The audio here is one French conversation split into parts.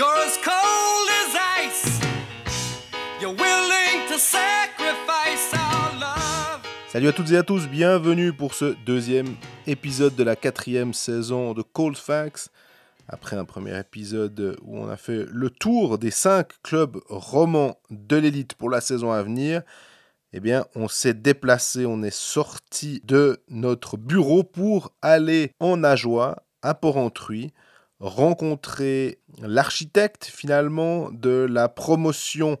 You're as cold as ice. You're willing to sacrifice our love. Salut à toutes et à tous, bienvenue pour ce deuxième épisode de la quatrième saison de Cold Facts. Après un premier épisode où on a fait le tour des cinq clubs romans de l'élite pour la saison à venir, eh bien, on s'est déplacé, on est sorti de notre bureau pour aller en Ajoie, à Porrentruy, rencontrer l'architecte finalement de la promotion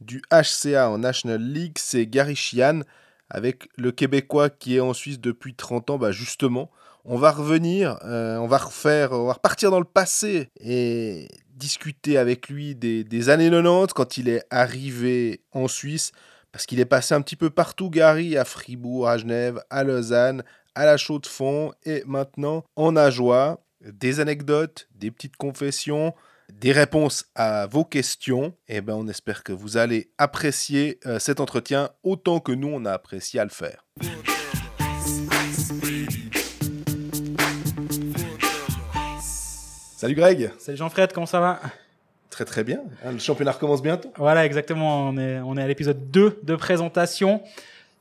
du HCA en National League, c'est Gary Chian, avec le Québécois qui est en Suisse depuis 30 ans, bah justement. On va revenir, euh, on va refaire, on va repartir dans le passé et discuter avec lui des, des années 90 quand il est arrivé en Suisse, parce qu'il est passé un petit peu partout, Gary, à Fribourg, à Genève, à Lausanne, à la Chaux-de-Fonds et maintenant en Ajoie. Des anecdotes, des petites confessions, des réponses à vos questions. Et ben, on espère que vous allez apprécier euh, cet entretien autant que nous on a apprécié à le faire. Salut Greg. Salut Jean-Fred, comment ça va? Très très bien. Hein, le championnat recommence bientôt. Voilà, exactement. On est, on est à l'épisode 2 de présentation.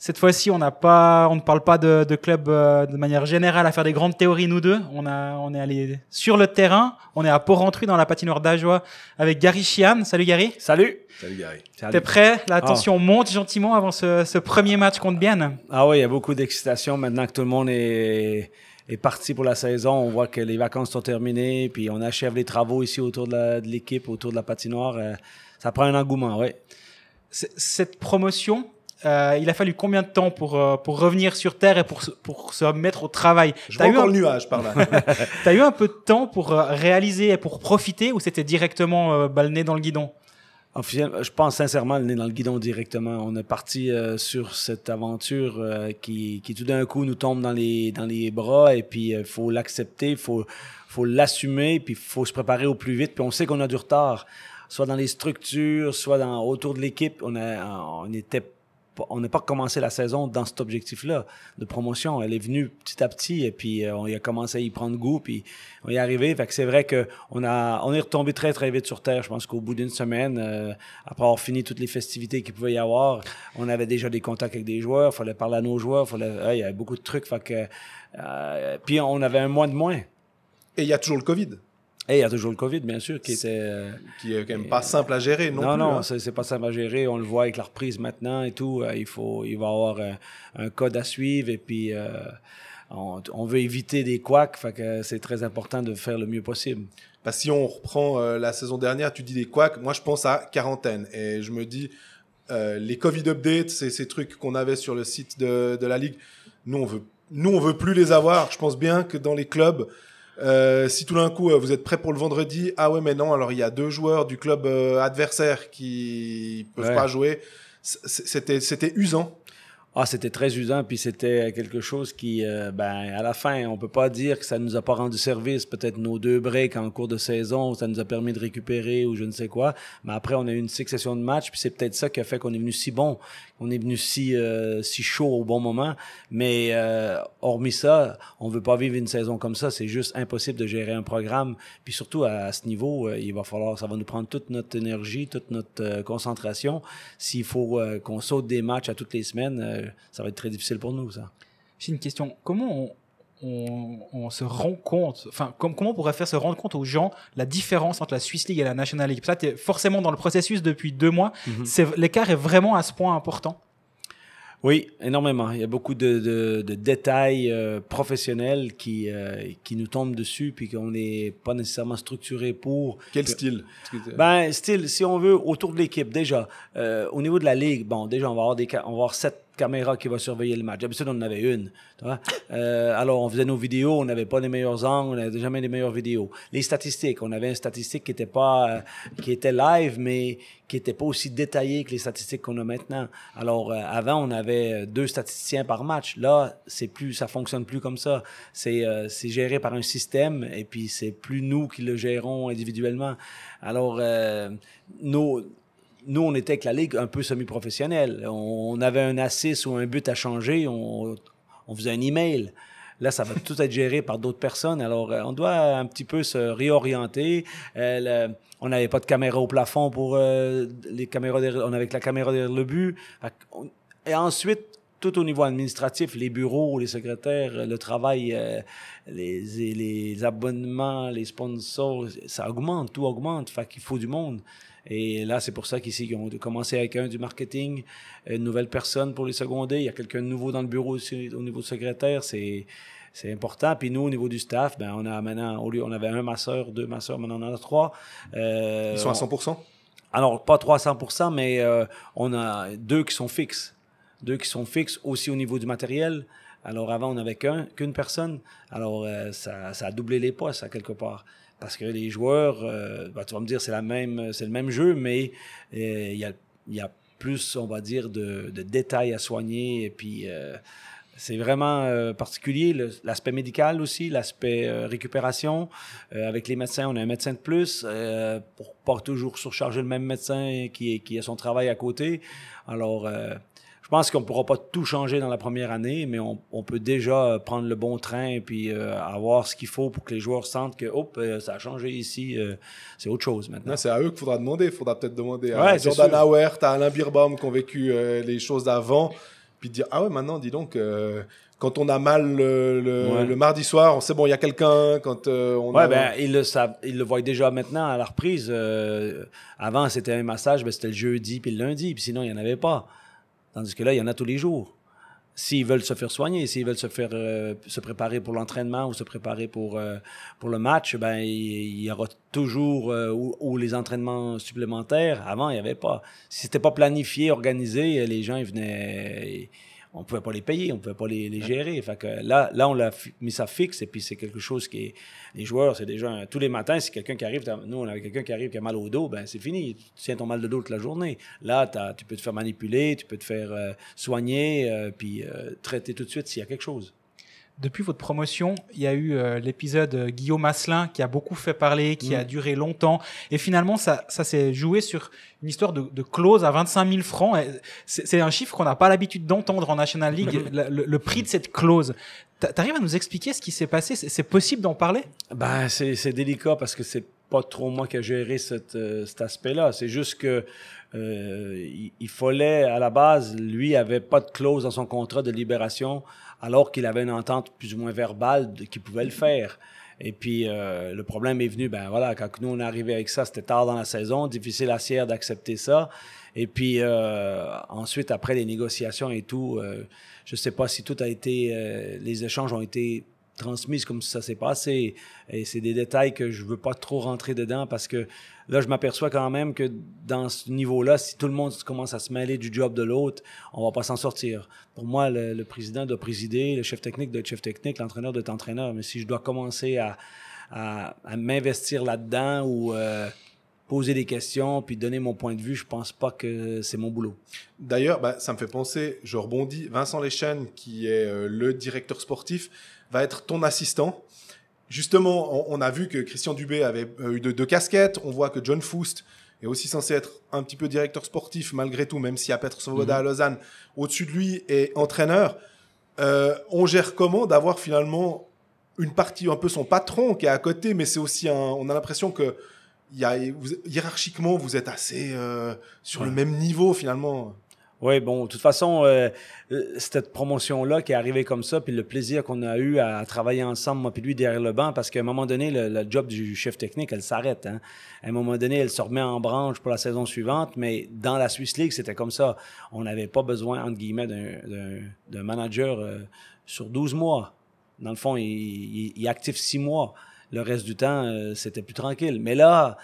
Cette fois-ci, on n'a pas, on ne parle pas de, de club euh, de manière générale à faire des grandes théories nous deux. On a, on est allé sur le terrain. On est à Porrentruy dans la patinoire d'Ajoie avec Gary Chian. Salut Gary. Salut. Salut Gary. T'es prêt? La tension monte gentiment avant ce, ce premier match contre Bienne. Ah oui, il y a beaucoup d'excitation maintenant que tout le monde est, est parti pour la saison. On voit que les vacances sont terminées, puis on achève les travaux ici autour de l'équipe, autour de la patinoire. Euh, ça prend un engouement, oui. Cette promotion, euh, il a fallu combien de temps pour, euh, pour revenir sur Terre et pour, se- pour se mettre au travail Je vois eu encore un- le nuage par là. T'as eu un peu de temps pour euh, réaliser et pour profiter ou c'était directement euh, bah, le nez dans le guidon je pense sincèrement le nez dans le guidon directement. On est parti euh, sur cette aventure euh, qui, qui tout d'un coup nous tombe dans les, dans les bras et puis il faut l'accepter, il faut, faut l'assumer, puis il faut se préparer au plus vite. Puis on sait qu'on a du retard, soit dans les structures, soit dans, autour de l'équipe. On, a, on était pas- on n'a pas commencé la saison dans cet objectif-là de promotion. Elle est venue petit à petit et puis euh, on y a commencé à y prendre goût puis on y est arrivé. Fait que c'est vrai que on a on est retombé très très vite sur terre. Je pense qu'au bout d'une semaine, euh, après avoir fini toutes les festivités qu'il pouvait y avoir, on avait déjà des contacts avec des joueurs. Fallait parler à nos joueurs. Fallait, il y avait beaucoup de trucs. Fait que euh, puis on avait un mois de moins. Et il y a toujours le Covid, Et il y a toujours le Covid, bien sûr, qui était. euh, qui est quand même pas simple à gérer non, non, plus. non, hein. c'est pas simple à gérer. On le voit avec la reprise maintenant et tout. Euh, il faut, il va y avoir un, un code à suivre et puis euh, on, on veut éviter des couacs. Fait que c'est très important de faire le mieux possible. Parce que si on reprend euh, la saison dernière, tu dis des couacs, moi je pense à quarantaine. Et je me dis, euh, les Covid updates, c'est ces trucs qu'on avait sur le site de, de la Ligue, nous on veut, nous on veut plus les avoir. Je pense bien que dans les clubs, euh, si tout d'un coup euh, vous êtes prêt pour le vendredi, ah ouais mais non, alors il y a deux joueurs du club euh, adversaire qui peuvent Ouais. pas jouer, c'était c'était usant. Ah, c'était très usant, puis c'était quelque chose qui, euh, ben, à la fin, on peut pas dire que ça nous a pas rendu service. Peut-être nos deux breaks en cours de saison, ça nous a permis de récupérer ou je ne sais quoi. Mais après, on a eu une succession de matchs, puis c'est peut-être ça qui a fait qu'on est venu si bon, qu'on est venu si euh, si chaud au bon moment. Mais euh, hormis ça, on veut pas vivre une saison comme ça. C'est juste impossible de gérer un programme. Puis surtout à, à ce niveau, euh, il va falloir, ça va nous prendre toute notre énergie, toute notre euh, concentration. S'il faut qu'on saute des matchs à toutes les semaines, ça va être très difficile pour nous, ça. J'ai une question. Comment on, on- on se rend compte, enfin, com- comment on pourrait faire se rendre compte aux gens la différence entre la Swiss League et la National League? Ça, tu es forcément dans le processus depuis deux mois. Mhm. L'écart est vraiment à ce point important. Oui, énormément. Il y a beaucoup de, de- de détails euh, professionnels qui, euh, qui nous tombent dessus, puis qu'on n'est pas nécessairement structuré pour. Quel style? Ben, style, si on veut, autour de l'équipe, déjà, euh, au niveau de la ligue, bon, déjà, on va avoir, des, on va avoir sept caméras qui vont surveiller le match. D'habitude, on en avait une. Euh, alors, on faisait nos vidéos, on n'avait pas les meilleurs angles, on n'avait jamais les meilleures vidéos. Les statistiques, on avait une statistique qui était pas, euh, qui était live, mais qui était pas aussi détaillée que les statistiques qu'on a maintenant. Alors, euh, avant, on avait deux statisticiens par match. Là, c'est plus, ça fonctionne plus comme ça. C'est, c'est géré par un système, et puis c'est plus nous qui le gérons individuellement. Alors, nos, nous, on était avec la ligue un peu semi-professionnelle. On, avait un assist ou un but à changer, on, on faisait un email. Là, ça va tout être géré par d'autres personnes. Alors, euh, on doit un petit peu se réorienter. Euh, on n'avait pas de caméra au plafond pour euh, les caméras. on avait que la caméra derrière le but. Et ensuite, tout au niveau administratif, les bureaux, les secrétaires, le travail, les, les abonnements, les sponsors, ça augmente, tout augmente. Fait qu'il faut du monde. Et là, c'est pour ça qu'ici, on a commencé avec un du marketing, une nouvelle personne pour les seconder. Il y a quelqu'un de nouveau dans le bureau aussi, au niveau secrétaire. C'est, c'est important. Puis nous, au niveau du staff, ben, on a maintenant, au lieu, on avait un masseur, deux masseurs, maintenant on en a trois. Euh, Ils sont à on- 100%. alors, pas 300%, mais euh, on a deux qui sont fixes. Deux qui sont fixes aussi au niveau du matériel. Alors, avant, on n'avait qu'un, qu'une personne. Alors, euh, ça, ça a doublé les postes, à quelque part. Parce que les joueurs, euh, ben, tu vas me dire, c'est, la même, c'est le même jeu, mais euh, il y, a, y a plus, on va dire, de, de détails à soigner. Et puis, euh, c'est vraiment euh, particulier. L'aspect médical aussi, l'aspect récupération. Avec les médecins, on a un médecin de plus pour pas toujours surcharger le même médecin qui, qui a son travail à côté. Alors, je pense qu'on ne pourra pas tout changer dans la première année, mais on, on peut déjà prendre le bon train et puis euh, avoir ce qu'il faut pour que les joueurs sentent que hop, euh, ça a changé ici, euh, c'est autre chose maintenant. C'est à eux qu'il faudra demander. Il faudra peut-être demander à Ouais, Jordan. Hauer, à Alain Birbaum qui ont vécu euh, les choses d'avant. Puis dire Ah ouais, maintenant, dis donc, euh, quand on a mal le, le- Ouais. le mardi soir, on sait bon, il y a quelqu'un. Quand euh, on Ouais, a- ben, ils le savent, ils le voient déjà maintenant à la reprise. Euh, avant, c'était un massage, ben, c'était le jeudi puis le lundi, puis sinon, il n'y en avait pas. Tandis que là, il y en a tous les jours. S'ils veulent se faire soigner, s'ils veulent se faire euh, se préparer pour l'entraînement ou se préparer pour, euh, pour le match, ben, il, y aura toujours euh, ou, ou les entraînements supplémentaires. Avant, il n'y avait pas. Si c'était pas planifié, organisé, les gens ils venaient. On pouvait pas les payer, on pouvait pas les, les gérer. Fait que là, là, on l'a mis ça fixe et puis c'est quelque chose qui est. Les joueurs, c'est déjà tous les matins, si quelqu'un qui arrive, nous on avait quelqu'un qui arrive qui a mal au dos, ben c'est fini. Tu tiens ton mal de dos toute la journée. Là, tu peux te faire manipuler, tu peux te faire euh, soigner, euh, puis euh, traiter tout de suite s'il y a quelque chose. Depuis votre promotion, il y a eu euh, l'épisode euh, Guillaume Asselin qui a beaucoup fait parler, qui Mm. a duré longtemps. Et finalement, ça, ça s'est joué sur une histoire de, de clause à 25 000 francs. C'est un chiffre qu'on n'a pas l'habitude d'entendre en National League, le, le- le prix de cette clause. T'a- T'arrives à nous expliquer ce qui s'est passé? C'est possible d'en parler? Ben, c'est c'est délicat parce que c'est pas trop moi qui ai géré cette, euh, cet aspect-là. C'est juste que euh, il, il fallait, à la base, lui avait pas de clause dans son contrat de libération, alors qu'il avait une entente plus ou moins verbale de- qu'il pouvait le faire. Et puis, euh, le problème est venu, ben voilà, quand nous on est arrivé avec ça, c'était tard dans la saison, difficile à Sierre d'accepter ça. Et puis, euh, ensuite, après les négociations et tout, euh, je sais pas si tout a été, euh, les échanges ont été transmises comme ça s'est passé. Et c'est des détails que je veux pas trop rentrer dedans parce que là, je m'aperçois quand même que dans ce niveau-là, si tout le monde commence à se mêler du job de l'autre, on va pas s'en sortir. Pour moi, le, président doit présider, le chef technique doit être chef technique, l'entraîneur doit être entraîneur. Mais si je dois commencer à, à, m'investir là-dedans ou euh, poser des questions puis donner mon point de vue, je pense pas que c'est mon boulot. D'ailleurs, bah, ça me fait penser, je rebondis, Vincent Lechen, qui est euh, le directeur sportif, va être ton assistant. Justement, on, on a vu que Christian Dubé avait euh, eu deux, deux casquettes. On voit que John Foust est aussi censé être un petit peu directeur sportif, malgré tout, même s'il y a Petr Svoboda à Lausanne au-dessus de lui et entraîneur. Euh, on gère comment d'avoir finalement une partie, un peu son patron qui est à côté, mais c'est aussi un. On a l'impression que il y a, vous- hiérarchiquement, vous êtes assez euh, sur le même niveau finalement. Oui, bon, de toute façon, euh, euh, cette promotion-là qui est arrivée comme ça, puis le plaisir qu'on a eu à travailler ensemble, moi puis lui, derrière le banc, parce qu'à un moment donné, le, job du chef technique, elle s'arrête. Hein. À un moment donné, elle se remet en branche pour la saison suivante, mais dans la Swiss League, c'était comme ça. On n'avait pas besoin, entre guillemets, d'un- manager euh, sur 12 mois. Dans le fond, il, il, il actif 6 mois. Le reste du temps, c'était plus tranquille. Mais là,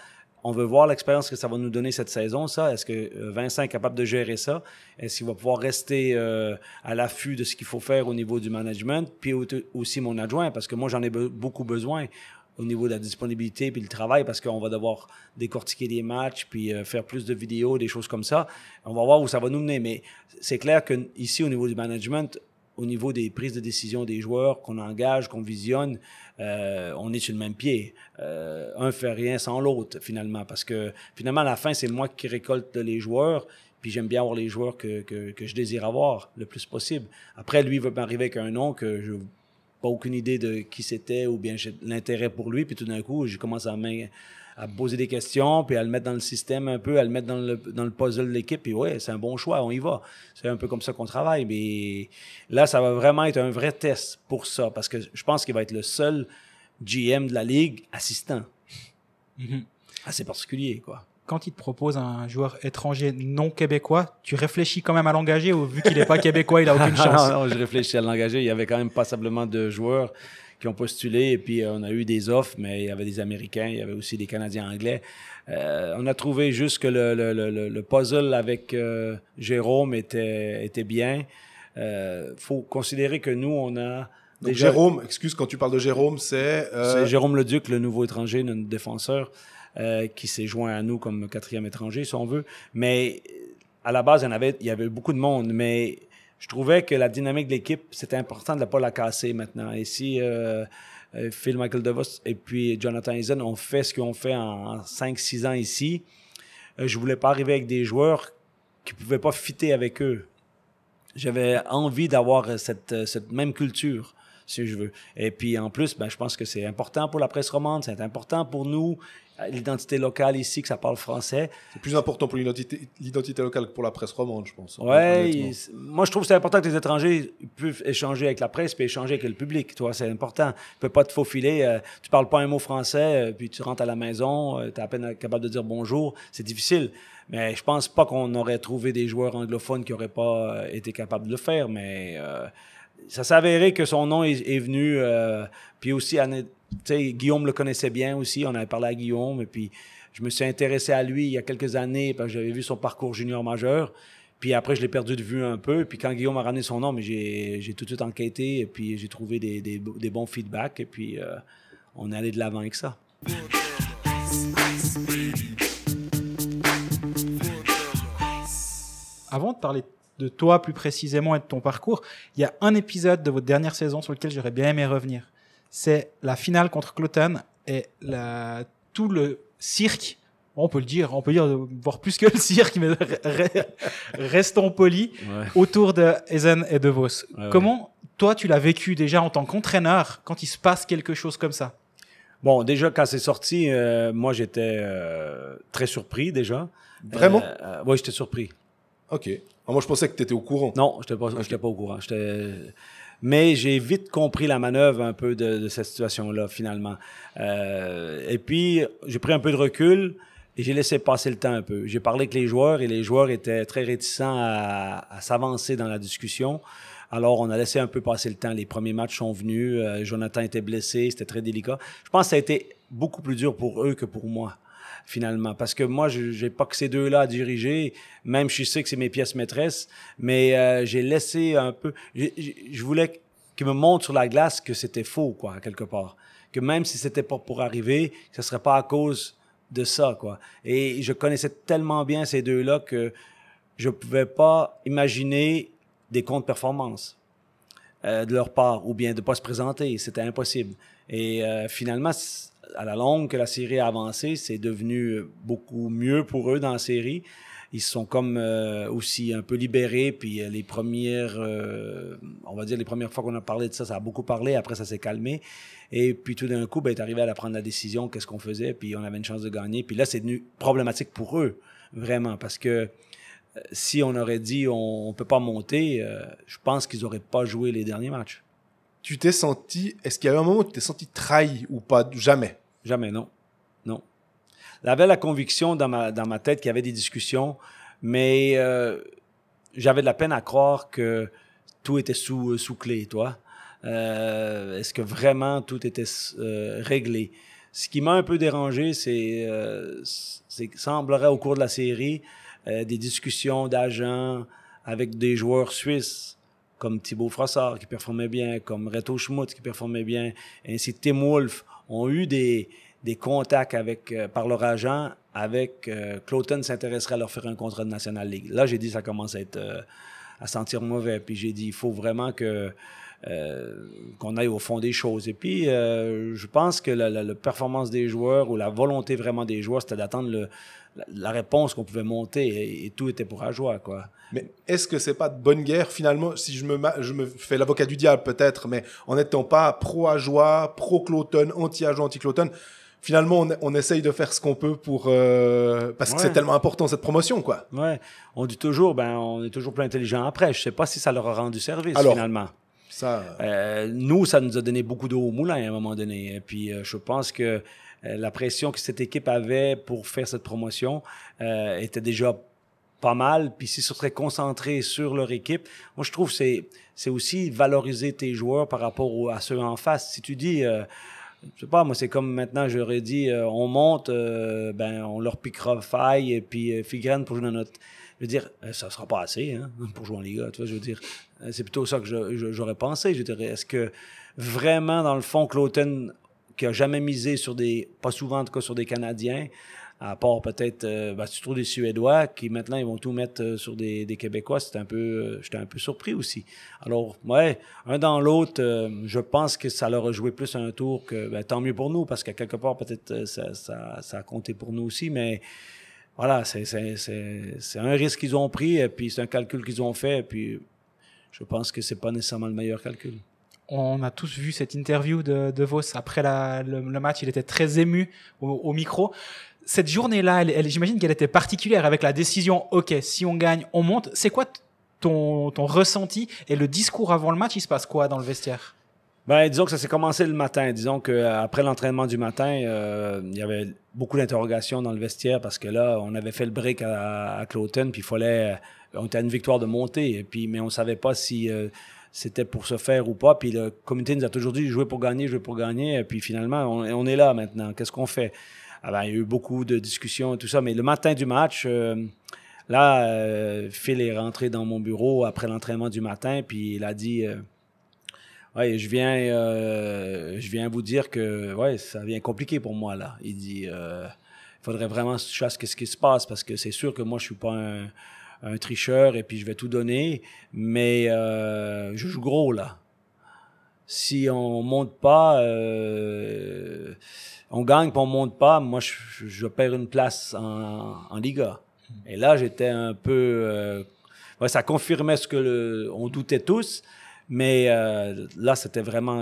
on veut voir l'expérience que ça va nous donner cette saison, ça. Est-ce que euh, Vincent est capable de gérer ça? Est-ce qu'il va pouvoir rester euh, à l'affût de ce qu'il faut faire au niveau du management? Puis au- aussi mon adjoint, parce que moi, j'en ai be- beaucoup besoin au niveau de la disponibilité puis le travail, parce qu'on va devoir décortiquer des matchs, puis euh, faire plus de vidéos, des choses comme ça. On va voir où ça va nous mener. Mais c'est clair que ici, au niveau du management, au niveau des prises de décision des joueurs qu'on engage, qu'on visionne, euh, on est sur le même pied. Euh, un fait rien sans l'autre, finalement, parce que finalement, à la fin, c'est moi qui récolte les joueurs, puis j'aime bien avoir les joueurs que, que, que je désire avoir le plus possible. Après, lui, veut m'arriver avec un nom que je pas aucune idée de qui c'était ou bien j'ai l'intérêt pour lui. Puis tout d'un coup, j'ai commencé à, à poser des questions, puis à le mettre dans le système un peu, à le mettre dans le, dans le puzzle de l'équipe. Puis ouais, c'est un bon choix, on y va. C'est un peu comme ça qu'on travaille. Mais là, ça va vraiment être un vrai test pour ça, parce que je pense qu'il va être le seul GM de la ligue assistant. Mhm. Assez particulier, quoi. Quand il te propose un joueur étranger non québécois, tu réfléchis quand même à l'engager ou vu qu'il n'est pas québécois, il a aucune chance? non, non, je réfléchis à l'engager. Il y avait quand même passablement de joueurs qui ont postulé et puis euh, on a eu des offres, mais il y avait des Américains, il y avait aussi des Canadiens anglais. Euh, on a trouvé juste que le, le, le, le puzzle avec euh, Jérôme était, était bien. Il faut considérer que nous, on a Donc déjà... Jérôme, excuse, quand tu parles de Jérôme, c'est... euh, C'est Jérôme Leduc, le nouveau étranger, notre défenseur, euh, qui s'est joint à nous comme quatrième étranger, si on veut. Mais euh, à la base, il y, en avait, il y avait beaucoup de monde, mais je trouvais que la dynamique de l'équipe, c'était important de ne pas la casser maintenant. Et si euh, euh, Phil Michael DeVos et puis Jonathan Eisen ont fait ce qu'ils ont fait en 5-6 ans ici, euh, je voulais pas arriver avec des joueurs qui pouvaient pas fitter avec eux. J'avais envie d'avoir cette, cette même culture, si je veux. Et puis en plus, ben, je pense que c'est important pour la presse romande, c'est important pour nous, l'identité locale ici, que ça parle français. C'est plus important pour l'identité locale que pour la presse romande, je pense. Ouais, il- c'est- moi je trouve que c'est important que les étrangers puissent échanger avec la presse puis échanger avec le public. Toi, c'est important. Tu peux pas te faufiler. euh, tu parles pas un mot français, euh, puis tu rentres à la maison, tu es à peine capable de dire bonjour. C'est difficile. Mais je pense pas qu'on aurait trouvé des joueurs anglophones qui auraient pas euh, été capables de le faire. Mais euh, ça s'est avéré que son nom est, venu. euh, puis aussi, Guillaume le connaissait bien aussi. On avait parlé à Guillaume. Et puis, je me suis intéressé à lui il y a quelques années parce que j'avais vu son parcours junior majeur. Puis après, je l'ai perdu de vue un peu. Puis quand Guillaume a ramené son nom, j'ai tout de suite enquêté. Et puis, j'ai trouvé des bons feedbacks. Et puis, euh, on est allé de l'avant avec ça. Avant de parler de toi plus précisément et de ton parcours, il y a un épisode de votre dernière saison sur lequel j'aurais bien aimé revenir. C'est la finale contre Cloton et la, tout le cirque, on peut le dire, on peut dire, voire plus que le cirque, mais re- re- restons polis, Ouais. autour de Ezen et de Vos. ouais. Comment toi tu l'as vécu déjà en tant qu'entraîneur quand il se passe quelque chose comme ça? Bon, déjà, quand c'est sorti, euh, moi, j'étais euh, très surpris déjà. Vraiment? Euh, euh, oui, j'étais surpris. Ok. Ah, moi, je pensais que tu étais au courant. Non, je n'étais pas, j'étais pas au courant. Mais j'ai vite compris la manœuvre un peu de, de cette situation-là, finalement. Euh, et puis, j'ai pris un peu de recul et j'ai laissé passer le temps un peu. J'ai parlé avec les joueurs et les joueurs étaient très réticents à, à s'avancer dans la discussion. Alors, on a laissé un peu passer le temps. Les premiers matchs sont venus. euh, Jonathan était blessé. C'était très délicat. Je pense que ça a été beaucoup plus dur pour eux que pour moi finalement. Parce que moi, je n'ai pas que ces deux-là à diriger, même je sais que c'est mes pièces maîtresses, mais euh, j'ai laissé un peu... j'ai- j'ai- Je voulais qu'ils me montrent sur la glace que c'était faux, quoi, quelque part. Que même si c'était pas pour arriver, ce serait pas à cause de ça, quoi. Et je connaissais tellement bien ces deux-là que je pouvais pas imaginer des contre-performances euh, de leur part ou bien de pas se présenter. C'était impossible. Et euh, finalement, à la longue que la série a avancé, c'est devenu beaucoup mieux pour eux dans la série. Ils sont comme euh, aussi un peu libérés. Puis euh, les premières, euh, on va dire les premières fois qu'on a parlé de ça, ça a beaucoup parlé. Après, ça s'est calmé. Et puis tout d'un coup, ben, est arrivé à prendre la décision, qu'est-ce qu'on faisait. Puis on avait une chance de gagner. Puis là, c'est devenu problématique pour eux, vraiment, parce que euh, si on aurait dit on ne peut pas monter, euh, je pense qu'ils n'auraient pas joué les derniers matchs. Tu t'es senti. Est-ce qu'il y a un moment où tu t'es senti trahi ou pas? Jamais. Jamais, non. Non. J'avais la conviction dans ma, dans ma tête qu'il y avait des discussions, mais euh, j'avais de la peine à croire que tout était sous, sous clé, toi. Euh, Est-ce que vraiment tout était euh, réglé? Ce qui m'a un peu dérangé, c'est euh, que semblerait au cours de la série euh, des discussions d'agents avec des joueurs suisses comme Thibaut Frossard qui performait bien, comme Reto Schmutz qui performait bien, ainsi Tim Wolf ont eu des, des contacts avec, euh, par leur agent avec euh, Cloton s'intéresserait à leur faire un contrat de National League. Là, j'ai dit ça commence à être euh, à sentir mauvais. Puis j'ai dit il faut vraiment que euh, qu'on aille au fond des choses. Et puis, euh, je pense que la, la- la performance des joueurs ou la volonté vraiment des joueurs, c'était d'attendre le- la, la réponse qu'on pouvait monter et, et tout était pour joie quoi. Mais est-ce que c'est pas de bonne guerre finalement Si je me, je me fais l'avocat du diable peut-être, mais en n'étant pas pro-Ajoie, pro-Cloton, anti-Ajoie, anti-Cloton, finalement on, on essaye de faire ce qu'on peut pour euh, parce que c'est tellement important cette promotion quoi. Ouais, on dit toujours, ben, on est toujours plus intelligent après. Je sais pas si ça leur a rendu service Alors, finalement. Ça, Euh, nous, ça nous a donné beaucoup d'eau au moulin à un moment donné. Et puis, euh, je pense que euh, la pression que cette équipe avait pour faire cette promotion euh, était déjà pas mal. Puis, s'ils se seraient concentrés sur leur équipe, moi, je trouve c'est, c'est aussi valoriser tes joueurs par rapport à ceux en face. Si tu dis, euh, je sais pas, moi, c'est comme maintenant, j'aurais dit, euh, on monte, euh, ben, on leur piquera faille et puis euh, pour jouer dans notre. Je veux dire, euh, ça sera pas assez hein, pour jouer en Liga, tu vois, je veux dire. Euh, C'est plutôt ça que j'aurais pensé. Je dirais, est-ce que vraiment, dans le fond, Cloten, qui a jamais misé sur des, pas souvent en tout cas sur des Canadiens, à part peut-être, euh, ben, tu trouves des Suédois qui maintenant ils vont tout mettre euh, sur des, des Québécois, c'était un peu, euh, j'étais un peu surpris aussi. Alors, ouais, un dans l'autre, euh, je pense que ça leur a joué plus un tour que, ben, tant mieux pour nous, parce qu'à quelque part, peut-être, ça, ça, ça a compté pour nous aussi, mais voilà, c'est un risque qu'ils ont pris, et puis c'est un calcul qu'ils ont fait, et puis je pense que c'est pas nécessairement le meilleur calcul. On a tous vu cette interview de, de Vos après la- le, le match. Il était très ému au, au micro. Cette journée-là, elle, elle- j'imagine qu'elle était particulière avec la décision OK, si on gagne, on monte. C'est quoi ton, ton ressenti et le discours avant le match Il se passe quoi dans le vestiaire? Ben, disons que ça s'est commencé le matin. Disons qu'après l'entraînement du matin, euh, il y avait beaucoup d'interrogations dans le vestiaire parce que là, on avait fait le break à, à Cloton, puis il fallait. euh, On était à une victoire de montée, et puis, mais on savait pas si euh, c'était pour se faire ou pas. Puis le comité nous a toujours dit jouer pour gagner, jouer pour gagner. Et puis finalement, on, est là maintenant. Qu'est-ce qu'on fait? Ah ben, il y a eu beaucoup de discussions et tout ça, mais le matin du match, euh, là, euh, Phil est rentré dans mon bureau après l'entraînement du matin, puis il a dit. euh, Ouais, je viens, euh, je viens vous dire que ouais, ça devient compliqué pour moi là. Il dit, il faudrait vraiment que ce qui se passe parce que c'est sûr que moi je suis pas un, un tricheur et puis je vais tout donner, mais euh, je joue gros là. Si on monte pas, euh, on gagne, puis on monte pas, moi je, je perds une place en, en Liga. Et là j'étais un peu, euh, ouais, ça confirmait ce que le- on doutait tous. Mais là, c'était vraiment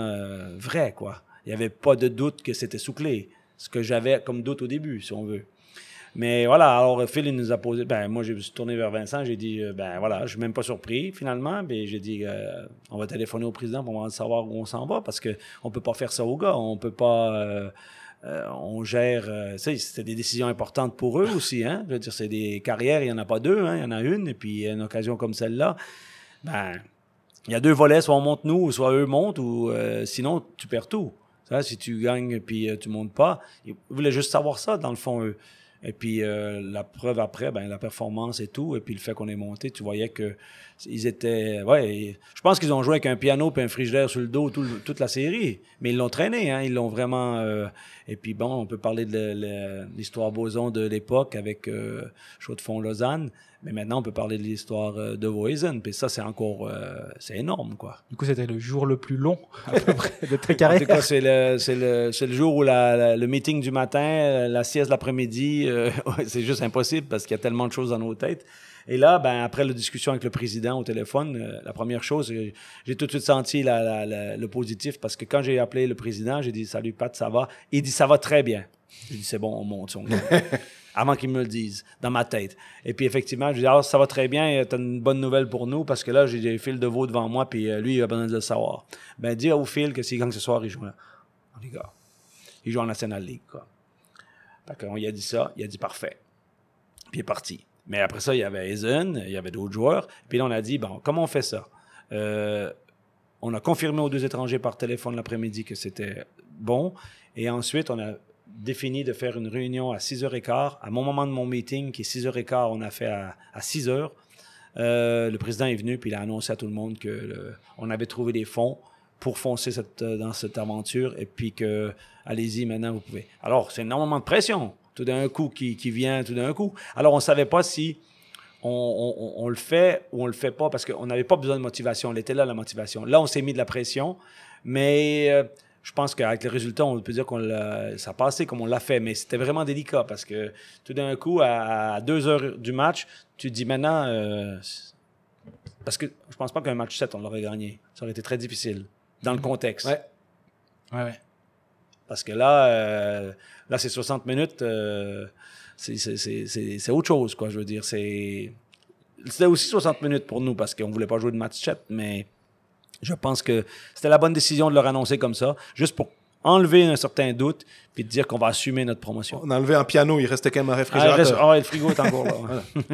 vrai, quoi. Il n'y avait pas de doute que c'était sous-clé. Ce que j'avais comme doute au début, si on veut. Mais voilà, alors Phil, il nous a posé. Ben, moi, je me suis tourné vers Vincent. J'ai dit, euh, ben voilà, je suis même pas surpris, finalement. Mais j'ai dit, euh, on va téléphoner au président pour savoir où on s'en va parce qu'on peut pas faire ça aux gars. On peut pas. euh, on gère. euh, c'était des décisions importantes pour eux aussi. Hein? Je veux dire, c'est des carrières, il n'y en a pas deux, hein? il y en a une. Et puis, une occasion comme celle-là, ben, il y a deux volets, soit on monte nous, soit eux montent, ou sinon tu perds tout. Ça, si tu gagnes puis tu montes pas, ils voulaient juste savoir ça dans le fond eux. Et puis euh, la preuve après, ben la performance et tout, et puis le fait qu'on est monté, tu voyais que ils étaient, ouais, je pense qu'ils ont joué avec un piano et un frigidaire sur le dos tout toute la série, mais ils l'ont traîné, hein, ils l'ont vraiment. euh, et puis bon, on peut parler de l'histoire boson de l'époque avec euh, Chaux de Fond Lausanne, mais maintenant on peut parler de l'histoire euh, de Voisin, puis ça c'est encore, euh, c'est énorme quoi. Du coup, c'était le jour le plus long à peu près de ta En carrière. tout cas, c'est le, c'est le, c'est le jour où la, la- le meeting du matin, euh, la sieste l'après-midi, euh, c'est juste impossible parce qu'il y a tellement de choses dans nos têtes. Et là, ben, après la discussion avec le président au téléphone, euh, la première chose, euh, j'ai tout de suite senti la- la- la- le positif parce que quand j'ai appelé le président, j'ai dit Salut Pat, ça va? Il dit Ça va très bien. J'ai dit C'est bon, on monte. on. Avant qu'il me le dise, dans ma tête. Et puis effectivement, je dis Alors, ça va très bien, tu as une bonne nouvelle pour nous parce que là, j'ai des fils de veau devant moi, puis euh, lui, il a besoin de le savoir. Ben, dis au fil que s'il gagne ce soir, il joue là. Les gars, il joue en National League, quoi. Fait qu'on lui a dit ça, il a dit parfait. Puis il est parti. Mais après ça, il y avait Eisen, il y avait d'autres joueurs. Puis là, on a dit, bon, comment on fait ça? Euh, on a confirmé aux deux étrangers par téléphone l'après-midi que c'était bon. Et ensuite, on a défini de faire une réunion à 6h15. À mon moment de mon meeting, qui est 6h15, on a fait à, à 6h. Euh, le président est venu, puis il a annoncé à tout le monde que le- on avait trouvé des fonds pour foncer euh, dans cette aventure, et puis que, allez-y, maintenant, vous pouvez. Alors, c'est énormément de pression, tout d'un coup, qui, qui vient tout d'un coup. Alors, on ne savait pas si on, on- le fait ou on le fait pas parce qu'on n'avait pas besoin de motivation. Elle était là, la motivation. Là, on s'est mis de la pression, mais euh, je pense qu'avec les résultats, on peut dire qu'on ça a passé comme on l'a fait, mais c'était vraiment délicat parce que tout d'un coup, à, à deux heures du match, tu te dis maintenant, euh, parce que je pense pas qu'un match 7, on l'aurait gagné. Ça aurait été très difficile dans le contexte. Ouais. Ouais, ouais. Parce que là, euh, là c'est 60 minutes. euh, c'est- autre chose, quoi. Je veux dire. C'était aussi 60 minutes pour nous parce qu'on voulait pas jouer de match 7, mais je pense que c'était la bonne décision de leur annoncer comme ça, juste pour enlever un certain doute puis de dire qu'on va assumer notre promotion. On a enlevé un piano, il restait quand même un Ah, réfrigérateur. reste- ah ouais, le frigo est encore là.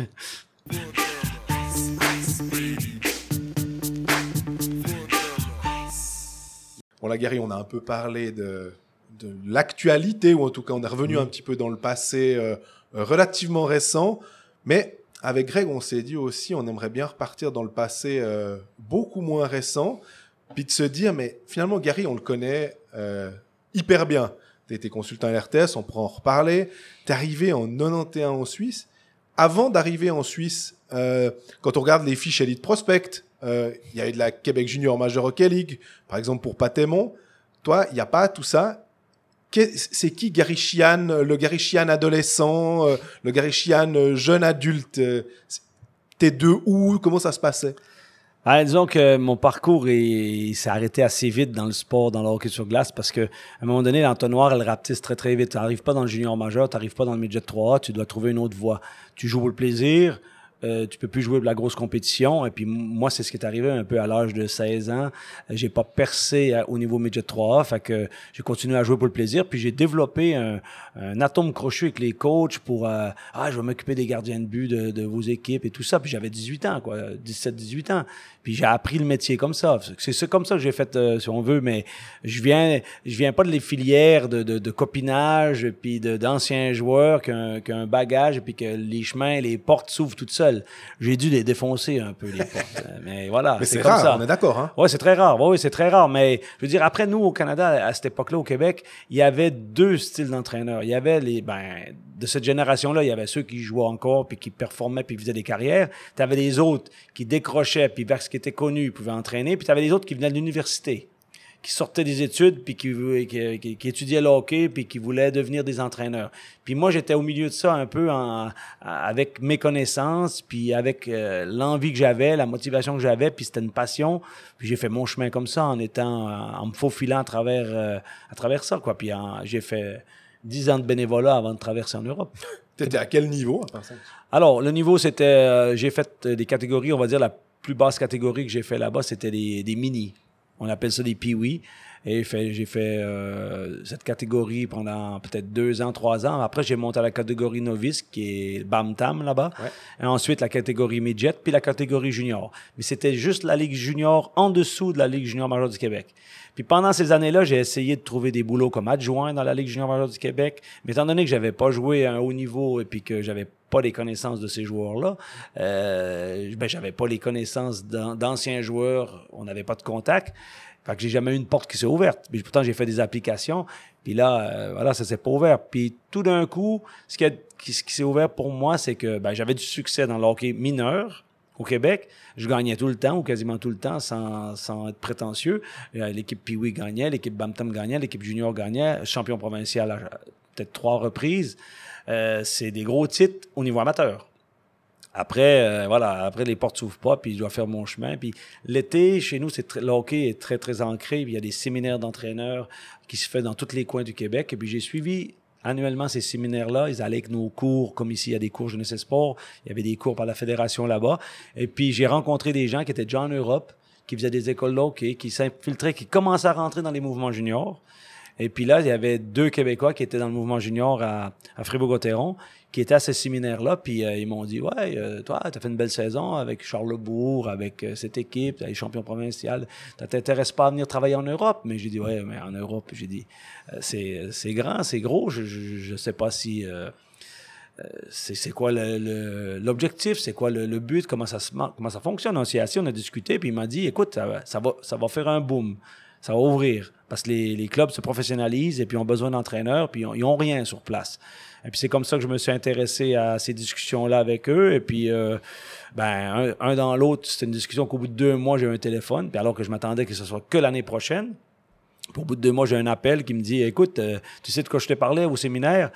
Bon, la Gary, on a un peu parlé de, de l'actualité, ou en tout cas, on est revenu un petit peu dans le passé euh, relativement récent. Mais avec Greg, on s'est dit aussi, on aimerait bien repartir dans le passé euh, beaucoup moins récent, puis de se dire, mais finalement, Gary, on le connaît euh, hyper bien. Tu été consultant à l'RTS, on pourra en reparler. Tu es arrivé en 91 en Suisse. Avant d'arriver en Suisse, euh, quand on regarde les fiches Elite Prospect, euh, il y a eu de la Québec Junior Major Hockey League, par exemple pour Patémon. Toi, il n'y a pas tout ça. C'est qui Gary Chian, euh, le Gary adolescent, euh, le Gary euh, jeune adulte T'es de où? Comment ça se passait? Ah, disons que mon parcours s'est arrêté assez vite dans le sport, dans le hockey sur glace, parce que à un moment donné, l'entonnoir, elle rapetisse très très vite. Tu n'arrives pas dans le junior majeur, tu n'arrives pas dans le midget 3A, tu dois trouver une autre voie. Tu joues pour le plaisir, euh, tu peux plus jouer de la grosse compétition. Et puis moi, c'est ce qui est arrivé un peu à l'âge de 16 ans. Euh, J'ai pas percé à- au niveau midget 3A, fait que j'ai continué à jouer pour le plaisir. Puis j'ai développé un, un atome crochu avec les coachs pour euh, ah je vais m'occuper des gardiens de but de, de vos équipes et tout ça. Puis j'avais 18 ans quoi, 17 18 ans. Puis j'ai appris le métier comme ça. C'est comme ça que j'ai fait euh, si on veut mais je viens je viens pas de les filières de, de, de copinage puis d'anciens joueurs qu'un qu'un bagage puis que les chemins les portes s'ouvrent toutes J'ai dû les défoncer un peu les portes. Mais voilà, Mais c'est rare, ça. on est d'accord. Hein Oui, c'est très rare. Oui, c'est très rare. Mais je veux dire, après nous, au Canada, à cette époque-là, au Québec, il y avait deux styles d'entraîneurs. Il y avait les, ben, de cette génération-là, il y avait ceux qui jouaient encore, puis qui performaient, puis faisaient des carrières. Tu avais les autres qui décrochaient, puis vers ce qui était connu, ils pouvaient entraîner. Puis tu avais les autres qui venaient de l'université qui sortaient des études, puis qui, qui, qui- qui étudiaient le hockey, puis qui voulaient devenir des entraîneurs. Puis moi, j'étais au milieu de ça un peu en, avec mes connaissances, puis avec euh, l'envie que j'avais, la motivation que j'avais, puis c'était une passion. Puis j'ai fait mon chemin comme ça, en étant, en me faufilant à travers, euh, à travers ça, quoi. Puis en- j'ai fait dix ans de bénévolat avant de traverser en Europe. T'étais à quel niveau à part ça Alors, le niveau, c'était. euh, j'ai fait euh, des catégories, on va dire, la plus basse catégorie que j'ai fait là-bas, c'était des, des mini. On appelle ça des pee Et j'ai fait, j'ai fait euh, cette catégorie pendant peut-être deux ans, trois ans. Après, j'ai monté à la catégorie novice, qui est BAM-TAM là-bas. Ouais. Et ensuite, la catégorie midget, puis la catégorie junior. Mais c'était juste la Ligue junior en dessous de la Ligue junior majeure du Québec. Puis pendant ces années-là, j'ai essayé de trouver des boulots comme adjoint dans la Ligue junior majeure du Québec. Mais étant donné que j'avais pas joué à un haut niveau et puis que j'avais pas les connaissances de ces joueurs-là, euh, ben j'avais pas les connaissances d'an- d'anciens joueurs, on n'avait pas de contact. Fait que j'ai jamais eu une porte qui s'est ouverte. Puis pourtant, j'ai fait des applications. Puis là, euh, voilà, ça s'est pas ouvert. Puis tout d'un coup, ce qui s'est ouvert pour moi, c'est que ben, j'avais du succès dans le hockey mineur au Québec. Je gagnais tout le temps, ou quasiment tout le temps, sans, sans être prétentieux. Euh, L'équipe Pee-Wee gagnait, l'équipe Bantam gagnait, l'équipe Junior gagnait, champion provincial à peut-être trois reprises. Euh, c'est des gros titres au niveau amateur. Après, euh, voilà, après les portes s'ouvrent pas, puis je dois faire mon chemin. Puis l'été, chez nous, c'est le hockey est très très ancré. Il y a des séminaires d'entraîneurs qui se fait dans tous les coins du Québec. Et puis j'ai suivi annuellement ces séminaires-là. Ils allaient avec nos cours, comme ici, il y a des cours jeunesse et sport. Il y avait des cours par la fédération là-bas. Et puis j'ai rencontré des gens qui étaient déjà en Europe, qui faisaient des écoles hockey, qui s'infiltraient, qui commençaient à rentrer dans les mouvements juniors. Et puis là, il y avait deux Québécois qui étaient dans le mouvement junior à, à Fribourg-Gotteron, qui étaient à ce séminaire-là. Puis euh, ils m'ont dit Ouais, euh, toi, tu as fait une belle saison avec Charlebourg, avec euh, cette équipe, tu es champion provincial. Tu t'intéresses pas à venir travailler en Europe Mais j'ai dit Ouais, mais en Europe, j'ai dit c'est, grand, c'est gros. Je, je, je sais pas si. c'est, quoi l'objectif, c'est quoi le, but, comment ça, se, comment ça fonctionne. On s'est assis, on a discuté, puis il m'a dit, écoute, ça va, ça va faire un boom. Ça va ouvrir. Parce que les, les clubs se professionnalisent et puis ont besoin d'entraîneurs, puis ils ont, ils ont rien sur place. Et puis c'est comme ça que je me suis intéressé à ces discussions-là avec eux. Et puis, euh, ben, un, dans l'autre, c'était une discussion qu'au bout de deux mois, j'ai eu un téléphone. Puis alors que je m'attendais que ce soit que l'année prochaine, au bout de deux mois, j'ai un appel qui me dit Écoute, euh, tu sais de quoi je t'ai parlé au séminaire?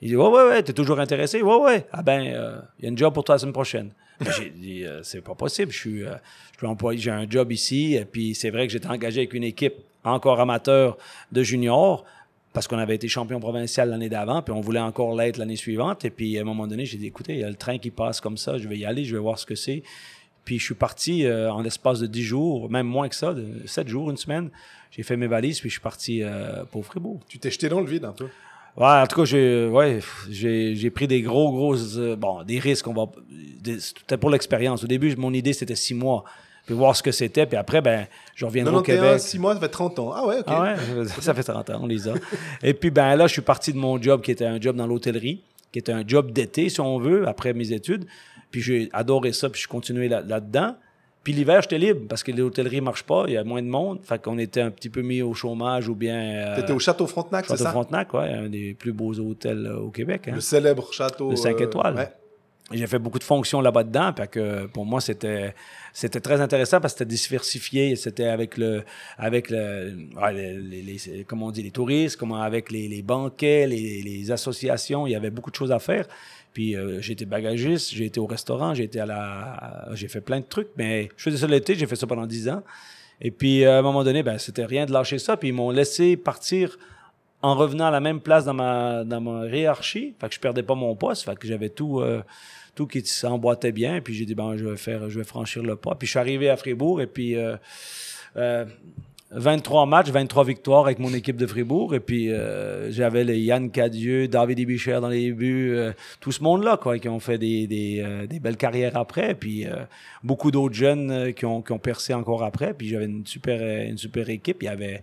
Il dit Ouais, ouais, ouais, t'es toujours intéressé? Ouais, ouais. Ah ben, euh, il y a une job pour toi la semaine prochaine. Ben, j'ai dit C'est pas possible. Je suis, je suis employé, j'ai un job ici. Et puis c'est vrai que j'étais engagé avec une équipe encore amateur de juniors parce qu'on avait été champion provincial l'année d'avant, puis on voulait encore l'être l'année suivante. Et puis à un moment donné, j'ai dit Écoutez, il y a le train qui passe comme ça, je vais y aller, je vais voir ce que c'est. Puis je suis parti euh, en l'espace de 10 jours, même moins que ça, de 7 jours, une semaine. J'ai fait mes valises, puis je suis parti euh, pour Fribourg. Tu t'es jeté dans le vide un peu. Ouais, en tout cas, j'ai ouais, j'ai j'ai pris des gros, gros, euh, bon, des risques. On va, C'était pour l'expérience. Au début, mon idée, c'était 6 mois. Puis voir ce que c'était. Puis après, ben, je reviendrai au 91, Québec. 6 mois, ça fait 30 ans. Ah ouais, ok. Ah ouais, ça fait 30 ans, on les a. Et puis, ben là, je suis parti de mon job qui était un job dans l'hôtellerie, qui était un job d'été, si on veut, après mes études. Puis j'ai adoré ça, puis je continuais là- là-dedans. puis l'hiver, j'étais libre parce que l'hôtellerie marche pas, il y a moins de monde. Fait qu'on était un petit peu mis au chômage ou bien. euh, T'étais au Château Frontenac, c'est Château ça Frontenac, ouais, un des plus beaux hôtels euh, au Québec. hein. Le célèbre château. Le cinq euh, étoiles. ouais. J'ai fait beaucoup de fonctions là-bas dedans, puis que pour moi c'était c'était très intéressant parce que c'était diversifié, c'était avec le avec le ouais, les, les- les- comment on dit les touristes, comment avec les, les banquets, les, les associations, il y avait beaucoup de choses à faire. Puis euh, j'ai été bagagiste, j'ai été au restaurant, j'ai été à la j'ai fait plein de trucs, mais je faisais ça l'été, j'ai fait ça pendant dix ans. Et puis à un moment donné, ben c'était rien de lâcher ça, puis ils m'ont laissé partir en revenant à la même place dans ma, dans ma hiérarchie. Fait que je perdais pas mon poste. Fait que j'avais tout, euh, tout qui s'emboîtait bien. Puis j'ai dit, ben, je vais faire, je vais franchir le pas. Puis je suis arrivé à Fribourg et puis, euh, euh, 23 matchs, 23 victoires avec mon équipe de Fribourg. Et puis, euh, j'avais les Yann Cadieux, David Ibicher dans les buts, euh, tout ce monde-là, quoi, qui ont fait des, des, euh, belles carrières après. Puis, beaucoup d'autres jeunes qui, ont, qui ont percé encore après. Puis, j'avais une super, une super équipe. Il y avait.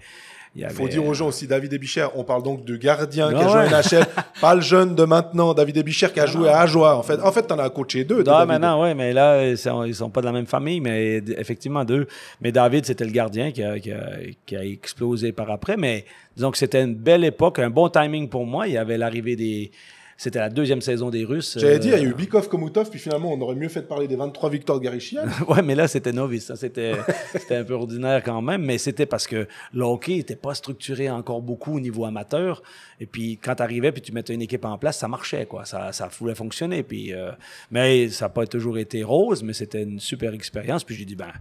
Il faut dire aux gens aussi, David Ebicher, on parle donc de gardien qui a joué ouais. à NHL, pas le jeune de maintenant, David Ebicher qui a joué à Ajoie. En fait, en fait, t'en as coaché deux. de David. maintenant, oui, mais là, ils sont, ils sont pas de la même famille, mais effectivement, deux. Mais David, c'était le gardien qui a, qui, a, qui a explosé par après. Mais disons que c'était une belle époque, un bon timing pour moi. Il y avait l'arrivée des. C'était la deuxième saison des Russes. J'avais euh, dit, il y a eu Bikov Komutov, puis finalement, on aurait mieux fait de parler des 23 victoires de. Ouais, mais là, c'était novice. ça. C'était, c'était un peu ordinaire quand même, mais c'était parce que le hockey n'était pas structuré encore beaucoup au niveau amateur. Et puis, quand tu arrivais puis tu mettais une équipe en place, ça marchait, quoi. Ça, ça voulait fonctionner. Puis, euh, mais ça n'a pas toujours été rose, mais c'était une super expérience. Puis j'ai dit, ben,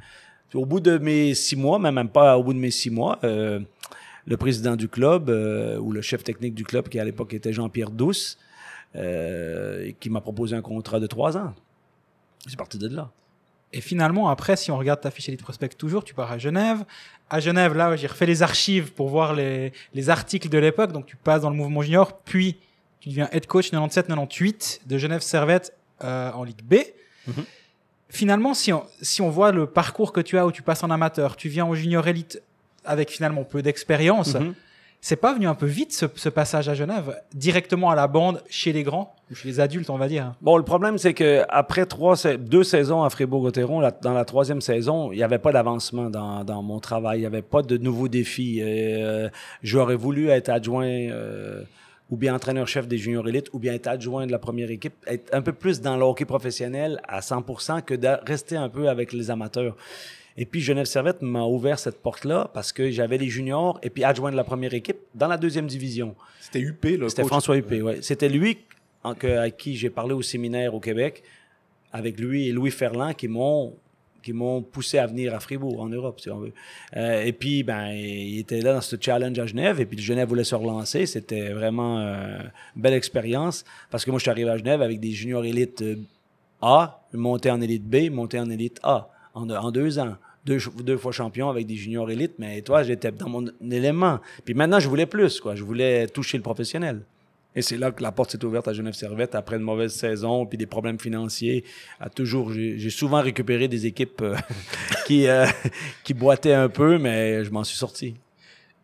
au bout de mes six mois, même, même pas au bout de mes six mois, euh, le président du club, euh, ou le chef technique du club, qui à l'époque était Jean-Pierre Douce, euh, qui m'a proposé un contrat de trois ans. C'est parti de là. Et finalement, après, si on regarde ta fiche Elite Prospect toujours, tu pars à Genève. À Genève, là, j'ai refait les archives pour voir les, les articles de l'époque. Donc, tu passes dans le mouvement junior, puis tu deviens head coach 97-98 de Genève Servette euh, en Ligue B. Mhm. Finalement, si on, si on voit le parcours que tu as où tu passes en amateur, tu viens au junior élite avec finalement peu d'expérience, Mhm. C'est pas venu un peu vite ce, ce passage à Genève, directement à la bande chez les grands, ou chez les adultes, on va dire? Bon, le problème, c'est que après trois, deux saisons à Fribourg-Gotteron, dans la troisième saison, il n'y avait pas d'avancement dans, dans mon travail. Il n'y avait pas de nouveaux défis. Euh, J'aurais voulu être adjoint euh, ou bien entraîneur-chef des juniors élites ou bien être adjoint de la première équipe, être un peu plus dans le hockey professionnel à 100% que de rester un peu avec les amateurs. Et puis Genève Servette m'a ouvert cette porte-là parce que j'avais les juniors et puis adjoint de la première équipe dans la deuxième division. C'était Huppé, le C'était. François Huppé, ouais. C'était lui en- que- à qui j'ai parlé au séminaire au Québec, avec lui et Louis Ferland, qui m'ont qui m'ont poussé à venir à Fribourg, en Europe, si on veut. Euh, et puis, ben, il était là dans ce challenge à Genève, et puis Genève voulait se relancer. C'était vraiment euh, une belle expérience, parce que moi, je suis arrivé à Genève avec des juniors élites euh, A, monté en élite B, monté en élite A, en, en deux ans. Deux, deux fois champion avec des juniors élites, mais toi, j'étais dans mon élément. Puis maintenant, je voulais plus, quoi. Je voulais toucher le professionnel. Et c'est là que la porte s'est ouverte à Genève Servette après une mauvaise saison puis des problèmes financiers. À toujours, j'ai souvent récupéré des équipes euh, qui euh, qui boitaient un peu, mais je m'en suis sorti.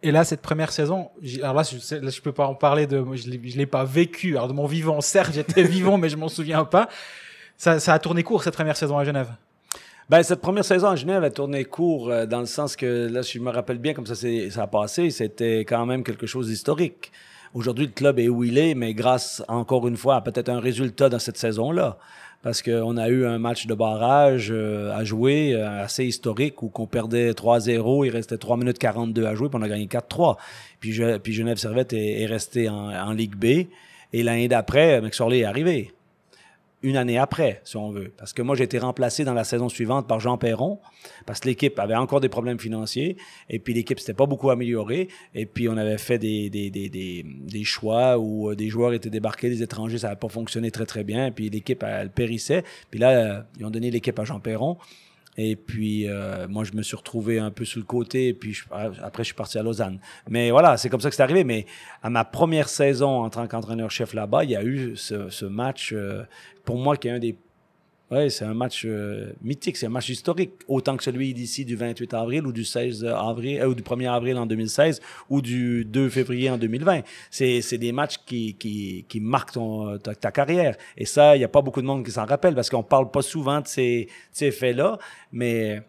Et là, cette première saison, alors là, je, là, peux pas en parler de, je l'ai pas vécu. Alors de mon vivant, certes, j'étais vivant, mais je m'en souviens pas. Ça, ça a tourné court cette première saison à Genève? Ben, cette première saison à Genève a tourné court euh, dans le sens que, là, si je me rappelle bien comme ça, ça a passé, c'était quand même quelque chose d'historique. Aujourd'hui, le club est où il est, mais grâce, encore une fois, à peut-être un résultat dans cette saison-là. Parce qu'on a eu un match de barrage euh, à jouer euh, assez historique où qu'on perdait 3-0, il restait 3 minutes 42 à jouer, puis on a gagné 4-3. Puis, je- puis Genève Servette est, est resté en, en Ligue B. Et l'année d'après, McSorley est arrivé une année après, si on veut. Parce que moi, j'ai été remplacé dans la saison suivante par Jean Perron, parce que l'équipe avait encore des problèmes financiers, et puis l'équipe s'était pas beaucoup améliorée, et puis on avait fait des, des, des, des, des choix où euh, des joueurs étaient débarqués, des étrangers, ça n'avait pas fonctionné très, très bien, et puis l'équipe, elle périssait. Puis là, euh, ils ont donné l'équipe à Jean Perron, et puis, euh, moi, je me suis retrouvé un peu sur le côté. Et puis, je- après, je suis parti à Lausanne. Mais voilà, c'est comme ça que c'est arrivé. Mais à ma première saison en tant qu'entraîneur-chef là-bas, il y a eu ce, ce match, euh, pour moi, qui est un des... Ouais, c'est un match euh, mythique, c'est un match historique, autant que celui d'ici du 28 avril ou du 16 avril, euh, ou du 1er avril en 2016 ou du 2 février en 2020. C'est, des matchs qui, qui, qui marquent ton, ta, ta carrière. Et ça, il n'y a pas beaucoup de monde qui s'en rappelle parce qu'on parle pas souvent de ces, ces faits-là, mais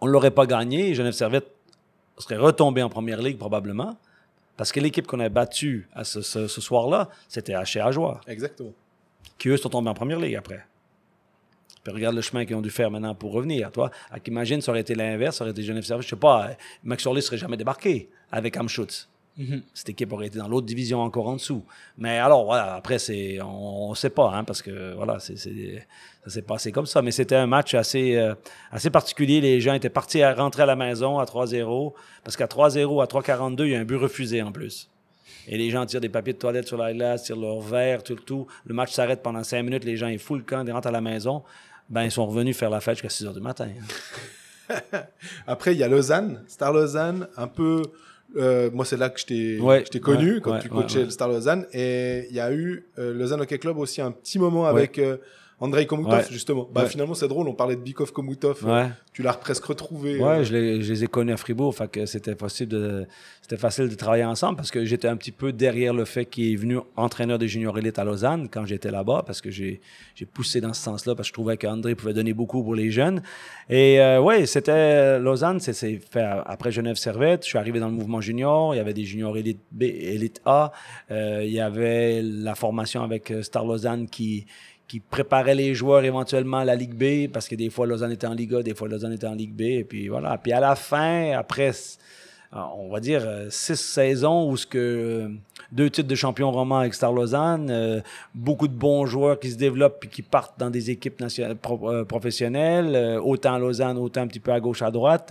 on l'aurait pas gagné. Genève Servette serait retombé en première ligue probablement parce que l'équipe qu'on a battue à ce, ce, ce soir-là, c'était HC Ajoie Exactement. qui eux sont tombés en première ligue après. Puis regarde le chemin qu'ils ont dû faire maintenant pour revenir. Toi, imagine, ça aurait été l'inverse, ça aurait été Genève Service. Je sais pas, euh, Max Orley serait jamais débarqué avec Amschutz. Mhm. Cette équipe aurait été dans l'autre division encore en dessous. Mais alors, voilà, après, c'est, on ne sait pas, hein, parce que voilà, c'est, ça s'est passé comme ça. Mais c'était un match assez, euh, assez particulier. Les gens étaient partis à rentrer à la maison à 3-0, parce qu'à 3-0, à 3-42, il y a un but refusé en plus. Et les gens tirent des papiers de toilette sur la glace, tirent leur verre, tout le tout. Le match s'arrête pendant cinq minutes, les gens ils foutent le camp, ils rentrent à la maison. Ben, ils sont revenus faire la fête jusqu'à 6 heures du matin. Après, il y a Lausanne, Star Lausanne, un peu. euh, moi, c'est là que je t'ai Ouais, connu ouais, quand ouais, tu coachais le Star Lausanne. Et il y a eu euh, Lausanne Hockey Club aussi un petit moment avec euh, Andrei Komutov, Ouais. justement. Bah, Ouais. Finalement, c'est drôle, on parlait de Bikov Komutov. euh, Ouais. Tu l'as presque retrouvé. Ouais, euh, je les, je les ai connus à Fribourg, fait que c'était possible de, c'était facile de travailler ensemble parce que j'étais un petit peu derrière le fait qu'il est venu entraîneur des juniors élites à Lausanne quand j'étais là-bas parce que j'ai, j'ai poussé dans ce sens-là parce que je trouvais qu'André pouvait donner beaucoup pour les jeunes. Et euh, ouais, c'était Lausanne, c'est, c'est fait après Genève Servette. Je suis arrivé dans le mouvement junior, il y avait des juniors élite B, élite A, Euh, il y avait la formation avec euh, Star Lausanne qui qui préparait les joueurs éventuellement à la Ligue B, parce que des fois Lausanne était en Ligue A, des fois Lausanne était en Ligue B, et puis voilà. Puis à la fin, après, euh, on va dire, euh, six saisons où ce que euh, deux titres de champion roman avec Star Lausanne, euh, beaucoup de bons joueurs qui se développent puis qui partent dans des équipes nationales, pro- euh, professionnelles, euh, autant à Lausanne, autant un petit peu à gauche, à droite,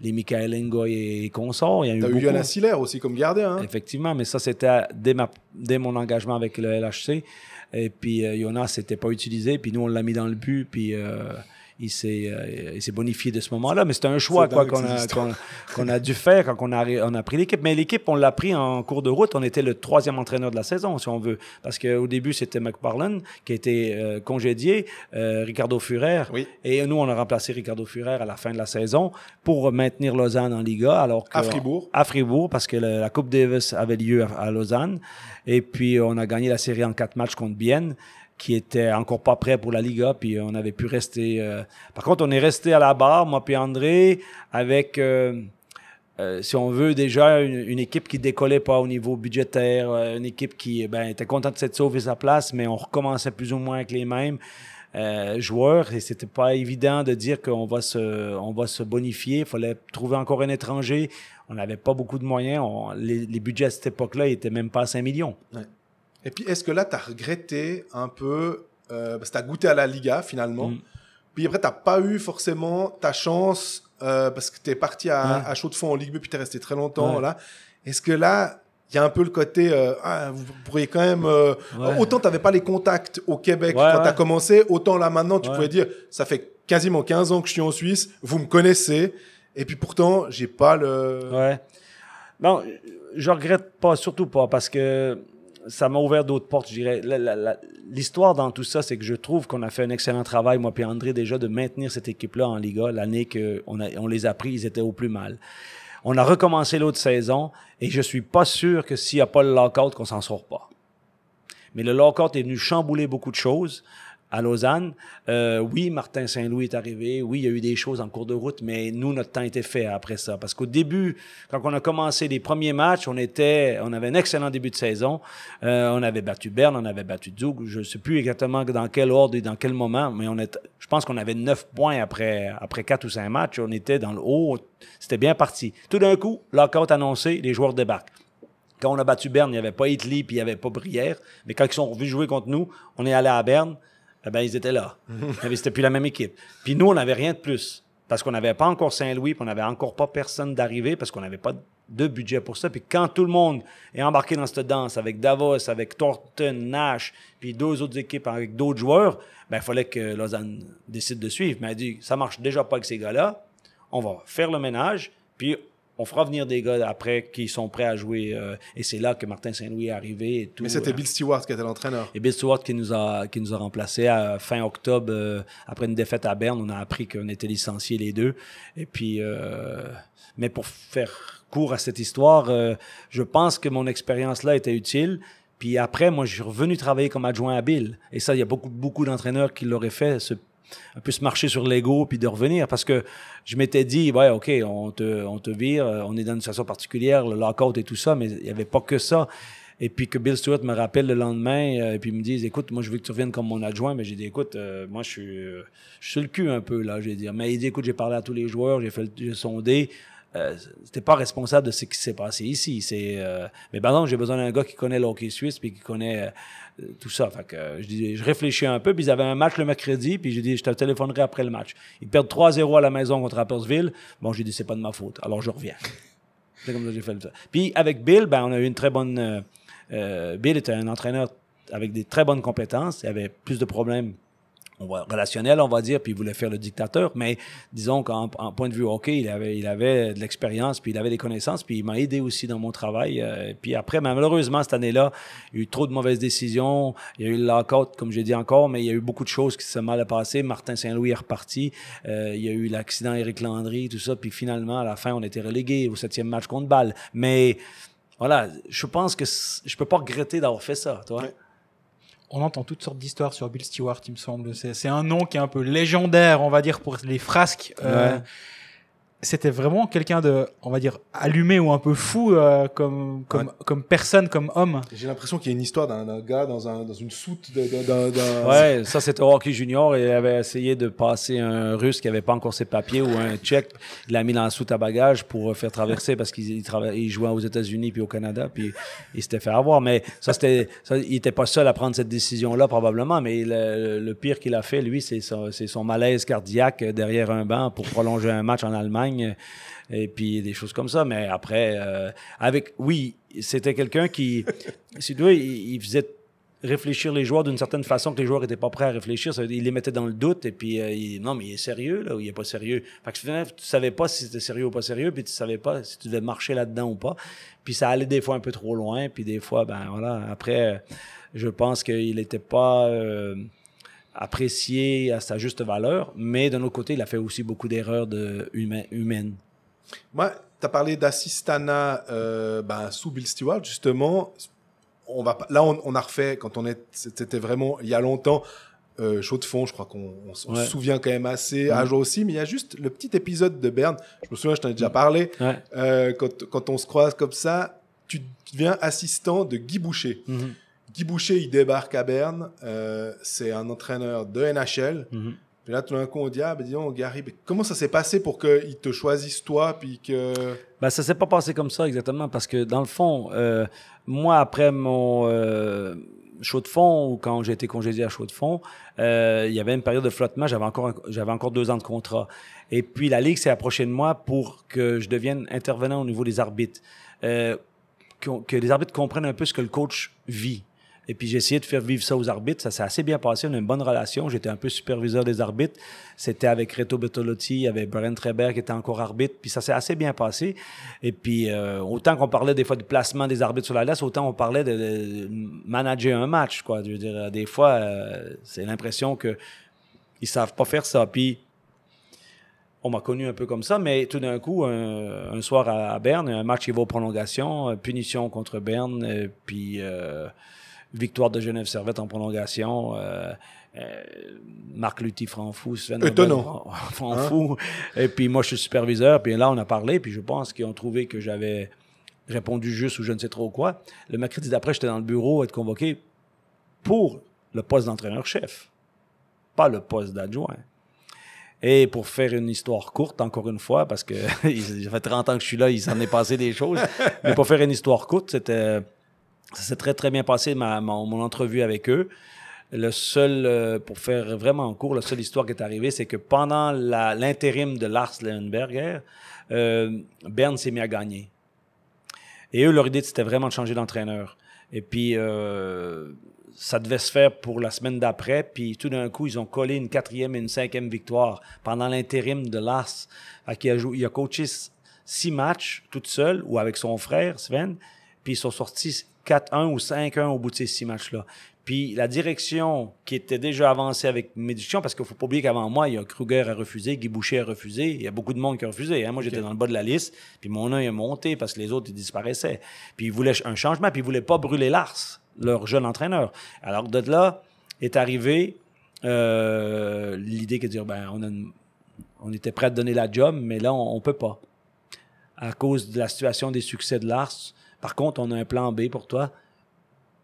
les Michael Ngoy et consorts, il y a eu eu beaucoup. Hiller aussi comme gardien. hein? Effectivement, mais ça, c'était dès, ma, dès mon engagement avec le LHC. Et puis, euh, Jonas s'était pas utilisé. Puis nous, on l'a mis dans le but. Puis euh, il s'est euh, il s'est bonifié de ce moment-là. Mais c'était un choix qu'on a, qu'on- qu'on a dû faire quand on a, on a pris l'équipe. Mais l'équipe, on l'a pris en cours de route. On était le troisième entraîneur de la saison, si on veut. Parce qu'au début, c'était McParlin qui a été euh, congédié, euh, Ricardo Furer. Oui. Et nous, on a remplacé Ricardo Furer à la fin de la saison pour maintenir Lausanne en Liga. Alors que, À Fribourg. à Fribourg parce que le- la Coupe Davis avait lieu à, à Lausanne. Et puis, on a gagné la série en quatre matchs contre Bienne, qui était encore pas prêt pour la Liga. Puis, on avait pu rester. euh, Par contre, on est resté à la barre, moi puis André, avec. euh, euh, si on veut déjà une, équipe qui décollait pas au niveau budgétaire, euh, une équipe qui ben, était contente de s'être sauver sa place, mais on recommençait plus ou moins avec les mêmes euh, joueurs et c'était pas évident de dire qu'on va se, on va se bonifier. Il fallait trouver encore un étranger. On n'avait pas beaucoup de moyens. On- les, les budgets à cette époque-là étaient même pas à 5 millions. Et puis, est-ce que là, tu as regretté un peu, euh, parce que tu as goûté à la Liga finalement, Mm. puis après, tu pas eu forcément ta chance, euh, parce que tu es parti à, Ouais. à chaud de fond en Ligue B, puis tu es resté très longtemps. Ouais. là. Est-ce que là, il y a un peu le côté, euh, ah, vous pourriez quand même... Ouais. Autant tu n'avais pas les contacts au Québec quand tu as commencé, autant là maintenant, tu pouvais dire, ça fait quasiment 15 ans que je suis en Suisse, vous me connaissez, et puis pourtant, j'ai pas le... Ouais. Non, je regrette pas, surtout pas, parce que ça m'a ouvert d'autres portes, je dirais. L'histoire dans tout ça, c'est que je trouve qu'on a fait un excellent travail, moi et André, déjà, de maintenir cette équipe-là en Liga. L'année qu'on on les a pris, ils étaient au plus mal. On a recommencé l'autre saison, et je suis pas sûr que s'il n'y a pas le lockout, qu'on s'en sort pas. Mais le lockout est venu chambouler beaucoup de choses. À Lausanne. Euh, oui, Martin Saint-Louis est arrivé. Oui, il y a eu des choses en cours de route, mais nous, notre temps était fait après ça. Parce qu'au début, quand on a commencé les premiers matchs, on était, on avait un excellent début de saison. Euh, on avait battu Berne, on avait battu Zug. Je ne sais plus exactement dans quel ordre et dans quel moment, mais on est, je pense qu'on avait neuf points après, après quatre ou cinq matchs. On était dans le haut. C'était bien parti. Tout d'un coup, lockout annoncé, les joueurs débarquent. Quand on a battu Berne, il n'y avait pas Italy puis il n'y avait pas Brière. Mais quand ils sont revenus jouer contre nous, on est allé à Berne eh ben, ils étaient là. Mais c'était plus la même équipe. Puis nous, on n'avait rien de plus. Parce qu'on n'avait pas encore Saint-Louis, puis on n'avait encore pas personne d'arriver, parce qu'on n'avait pas de budget pour ça. Puis quand tout le monde est embarqué dans cette danse, avec Davos, avec Thornton, Nash, puis deux autres équipes avec d'autres joueurs, ben, il fallait que Lausanne décide de suivre. Mais elle dit, ça marche déjà pas avec ces gars-là, on va faire le ménage, puis on fera venir des gars après qui sont prêts à jouer. Euh, et c'est là que Martin Saint-Louis est arrivé. Et tout, Mais c'était euh. Bill Stewart qui était l'entraîneur. Et Bill Stewart qui nous a, qui nous a remplacés à fin octobre, euh, après une défaite à Berne. On a appris qu'on était licenciés les deux. Et puis, mais pour faire court à cette histoire, je pense que mon expérience là était utile. Puis après, moi, je suis revenu travailler comme adjoint à Bill. Et ça, il y a beaucoup, beaucoup d'entraîneurs qui l'auraient fait, ce un peu se marcher sur l'ego puis de revenir. Parce que je m'étais dit ouais ok on te on te vire on est dans une situation particulière le lockout et tout ça mais il n'y avait pas que ça. Et puis que Bill Stewart me rappelle le lendemain euh, et puis me dise écoute moi je veux que tu reviennes comme mon adjoint. Mais j'ai dit écoute euh, moi je suis je suis le cul un peu là j'ai dit. Mais il dit écoute j'ai parlé à tous les joueurs j'ai fait j'ai sondé. Euh, c'était pas responsable de ce qui s'est passé ici. C'est, mais par exemple, j'ai besoin d'un gars qui connaît le hockey suisse puis qui connaît tout ça. Fait que, je, dis, je réfléchis un peu, puis ils avaient un match le mercredi, puis j'ai dit, je te téléphonerai après le match. Ils perdent 3-0 à la maison contre Rappersville. Bon, j'ai dit, c'est pas de ma faute. Alors, je reviens. c'est comme ça que j'ai fait ça. Puis, avec Bill, ben, on a eu une très bonne... Euh, euh, Bill était un entraîneur avec des très bonnes compétences. Il avait plus de problèmes on va, relationnel, on va dire, puis il voulait faire le dictateur, mais disons qu'en point de vue hockey, il avait, il avait de l'expérience, puis il avait des connaissances, puis il m'a aidé aussi dans mon travail. Euh, puis après, malheureusement, cette année-là, il y a eu trop de mauvaises décisions, il y a eu le lockout, comme j'ai dit encore, mais il y a eu beaucoup de choses qui se sont mal passées. Martin Saint-Louis est reparti, euh, il y a eu l'accident Éric Landry, tout ça, puis finalement, à la fin, on était relégué au septième match contre Bâle. Mais voilà, je pense que je peux pas regretter d'avoir fait ça, toi on entend toutes sortes d'histoires sur Bill Stewart, il me semble. C'est un nom qui est un peu légendaire, on va dire, pour les frasques. Euh, c'était vraiment quelqu'un de, on va dire, allumé ou un peu fou euh, comme, comme, comme personne, comme homme. J'ai l'impression qu'il y a une histoire d'un gars dans, un, dans une soute d'un. Ouais, ça c'était au hockey junior. Il avait essayé de passer un russe qui avait pas encore ses papiers ou un tchèque. Il l'a mis dans la soute à bagages pour faire traverser parce qu'il il jouait aux États-Unis puis au Canada. Puis il s'était fait avoir. Mais ça, c'était. Il était pas seul à prendre cette décision-là, probablement. Mais le, pire qu'il a fait, lui, c'est son, son malaise cardiaque derrière un banc pour prolonger un match en Allemagne et puis des choses comme ça. Mais après, euh, avec, oui, c'était quelqu'un qui, si tu veux, il, faisait réfléchir les joueurs d'une certaine façon que les joueurs n'étaient pas prêts à réfléchir. il les mettait dans le doute et puis euh, il, non, mais il est sérieux là ou il est pas sérieux. Fait que finalement, tu savais pas si c'était sérieux ou pas sérieux, puis tu savais pas si tu devais marcher là-dedans ou pas. Puis ça allait des fois un peu trop loin, puis des fois, ben voilà. Après, je pense qu'il n'était pas euh, apprécié à sa juste valeur, mais d'un autre côté, il a fait aussi beaucoup d'erreurs de humaines. Moi, tu as parlé d'assistana euh, ben, sous Bill Stewart, justement. On va, là, on, a refait, quand on est, c'était vraiment il y a longtemps, euh, chaud de fond, je crois qu'on se souvient quand même assez, à jour aussi, mais il y a juste le petit épisode de Berne, je me souviens, je t'en ai déjà parlé, euh, quand, quand, on se croise comme ça, tu deviens assistant de Guy Boucher. Mm-hmm. Guy Boucher, il débarque à Berne. Euh, c'est un entraîneur de NHL. Mhm. Puis là, tout d'un coup, on dit, ah, ben, disons, Gary, comment ça s'est passé pour qu'il te choisisse toi, puis que... Ben, ça s'est pas passé comme ça, exactement, parce que, dans le fond, euh, moi, après mon euh, chaud de fond, ou quand j'ai été congédié à chaud de fond, il y avait une période de flottement, j'avais encore, j'avais encore deux ans de contrat. Et puis, la Ligue s'est approchée de moi pour que je devienne intervenant au niveau des arbitres. que, que les arbitres comprennent un peu ce que le coach vit. Et puis j'ai essayé de faire vivre ça aux arbitres. Ça s'est assez bien passé. On a une bonne relation. J'étais un peu superviseur des arbitres. C'était avec Reto Bertolotti, il y avait Brian Treber qui était encore arbitre. Puis ça s'est assez bien passé. Et puis euh, autant qu'on parlait des fois du placement des arbitres sur la laisse, autant on parlait de, manager un match. Quoi. Je veux dire, des fois, euh, c'est l'impression que ils savent pas faire ça. Puis on m'a connu un peu comme ça, mais tout d'un coup, un, soir à, Berne, un match qui va aux prolongations, punition contre Berne, puis victoire de Genève Servette en prolongation. euh, euh, Marc Lutti, Franfou, Sven Étonnant. Franfou. Et puis moi, je suis superviseur. Puis là, on a parlé. Puis je pense qu'ils ont trouvé que j'avais répondu juste ou je ne sais trop quoi. Le mercredi d'après, j'étais dans le bureau à être convoqué pour le poste d'entraîneur-chef, pas le poste d'adjoint. Et pour faire une histoire courte, encore une fois, parce que ça fait 30 ans que je suis là, il s'en est passé des choses. Mais pour faire une histoire courte, c'était, ça s'est très, très bien passé, ma, mon, mon entrevue avec eux. Le seul, euh, pour faire vraiment court, la seule histoire qui est arrivée, c'est que pendant l'intérim de Lars Leuenberger, euh, Berne s'est mis à gagner. Et eux, leur idée, c'était vraiment de changer d'entraîneur. Et puis, euh, ça devait se faire pour la semaine d'après. Puis, tout d'un coup, ils ont collé une quatrième et une cinquième victoire pendant l'intérim de Lars. A, joué, il a coaché six matchs tout seul ou avec son frère, Sven. Puis, ils sont sortis 4-1 ou 5-1 au bout de ces six matchs-là. Puis la direction qui était déjà avancée avec discussions, parce qu'il ne faut pas oublier qu'avant moi, il y a Kruger a refusé, Guy Boucher a refusé, il y a beaucoup de monde qui a refusé. hein. Moi, j'étais dans le bas de la liste, puis mon œil a monté parce que les autres, ils disparaissaient. Puis ils voulaient un changement, puis ils ne voulaient pas brûler Lars, leur jeune entraîneur. Alors de là est arrivé euh, l'idée que de dire, ben, on, a une- on était prêt à donner la job, mais là, on ne peut pas. À cause de la situation des succès de Lars. Par contre, on a un plan B pour toi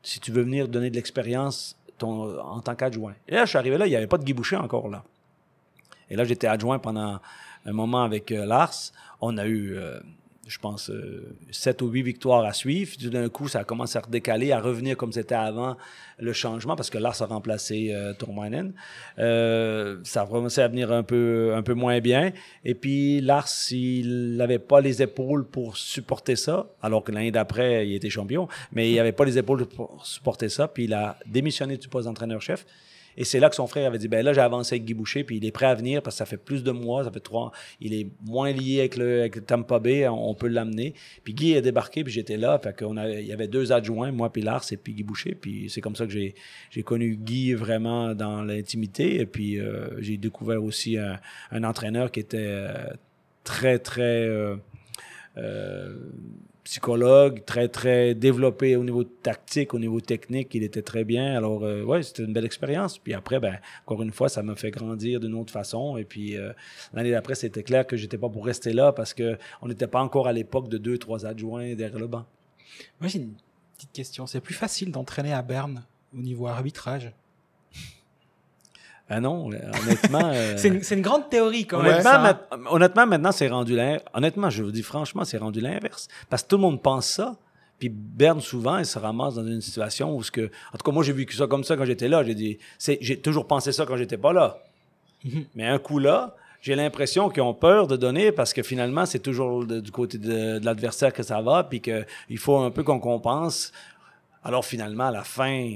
si tu veux venir donner de l'expérience en tant qu'adjoint. Et là, je suis arrivé là, il n'y avait pas de Guy encore là. Et là, j'étais adjoint pendant un moment avec euh, Lars. On a eu, euh, je pense, euh, sept ou huit victoires à suivre. Tout d'un coup, ça a commencé à redécaler, à revenir comme c'était avant le changement, parce que Lars a remplacé euh, Tourmainen. Euh, ça a commencé à venir un peu, un peu moins bien. Et puis, Lars, il n'avait pas les épaules pour supporter ça, alors que l'année d'après, il était champion, mais il n'avait pas les épaules pour supporter ça, puis il a démissionné du poste d'entraîneur-chef. Et c'est là que son frère avait dit, ben là, j'ai avancé avec Guy Boucher, puis il est prêt à venir parce que ça fait plus de mois, ça fait trois, il est moins lié avec le, avec Tampa Bay, on, on peut l'amener. Puis Guy est débarqué, puis j'étais là, fait qu'on avait, il y avait deux adjoints, moi puis Lars et puis Guy Boucher, puis c'est comme ça que j'ai, j'ai connu Guy vraiment dans l'intimité, et puis euh, j'ai découvert aussi un, un entraîneur qui était euh, très, très... euh, euh, psychologue, très, très développé au niveau tactique, au niveau technique, il était très bien. Alors, euh, ouais, c'était une belle expérience. Puis après, ben, encore une fois, ça m'a fait grandir d'une autre façon. Et puis, euh, l'année d'après, c'était clair que j'étais pas pour rester là parce que on n'était pas encore à l'époque de deux, trois adjoints derrière le banc. Moi, j'ai une petite question. C'est plus facile d'entraîner à Berne au niveau arbitrage. Ah non, euh, honnêtement. euh, C'est une, grande théorie quand même. Honnêtement, hein? ma- honnêtement, maintenant, c'est rendu l'in- Honnêtement, je vous dis franchement, c'est rendu l'inverse. Parce que tout le monde pense ça. Puis Berne, souvent, il se ramasse dans une situation où ce que. En tout cas, moi, j'ai vécu ça comme ça quand j'étais là. J'ai dit. J'ai toujours pensé ça quand j'étais pas là. Mhm. Mais un coup là, j'ai l'impression qu'ils ont peur de donner parce que finalement, c'est toujours de- du côté de, de l'adversaire que ça va, puis qu'il faut un peu qu'on compense. Alors finalement, à la fin,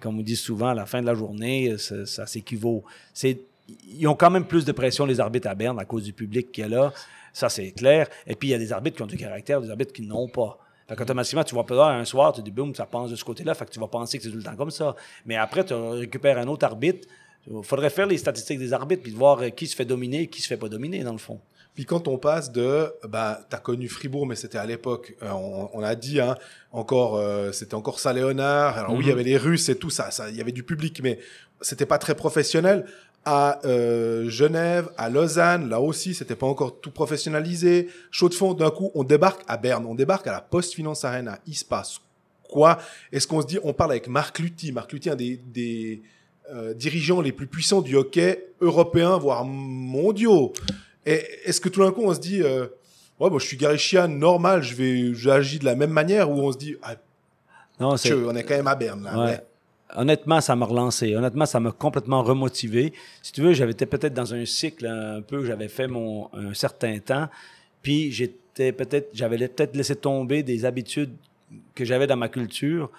comme on dit souvent, à la fin de la journée, ça, s'équivaut. C'est, ils ont quand même plus de pression, les arbitres à Berne, à cause du public qu'il y a là. Ça, c'est clair. Et puis, il y a des arbitres qui ont du caractère, des arbitres qui n'ont pas. Fait qu'automatiquement, tu vas peut-être un soir, tu dis, boum, ça pense de ce côté-là. Fait que tu vas penser que c'est tout le temps comme ça. Mais après, tu récupères un autre arbitre. Il faudrait faire les statistiques des arbitres puis voir euh, qui se fait dominer et qui se fait pas dominer, dans le fond. Puis quand on passe de, bah, t'as connu Fribourg, mais c'était à l'époque, euh, on, on a dit, hein, encore, euh, c'était encore ça Léonard. Alors oui, il y Mhm. avait les Russes et tout ça, ça, il y avait du public, mais c'était pas très professionnel. À euh, Genève, à Lausanne, là aussi, c'était pas encore tout professionnalisé. Chaud de fond, d'un coup, on débarque à Berne, on débarque à la Post Finance Arena. Il se passe quoi? Est-ce qu'on se dit, on parle avec Marc Lutti, Marc Lutti, un des, des euh, dirigeants les plus puissants du hockey européen, voire mondiaux. Et est-ce que tout d'un coup on se dit, euh, ouais, bon, je suis Gary Sheehan, normal, je vais, j'agis de la même manière, ou on se dit, ah, Non, c'est. on est quand même à Berne là. Ouais. Honnêtement, ça m'a relancé. Honnêtement, ça m'a complètement remotivé. Si tu veux, j'avais été peut-être dans un cycle un peu, j'avais fait mon un certain temps, puis j'étais peut-être, j'avais peut-être laissé tomber des habitudes que j'avais dans ma culture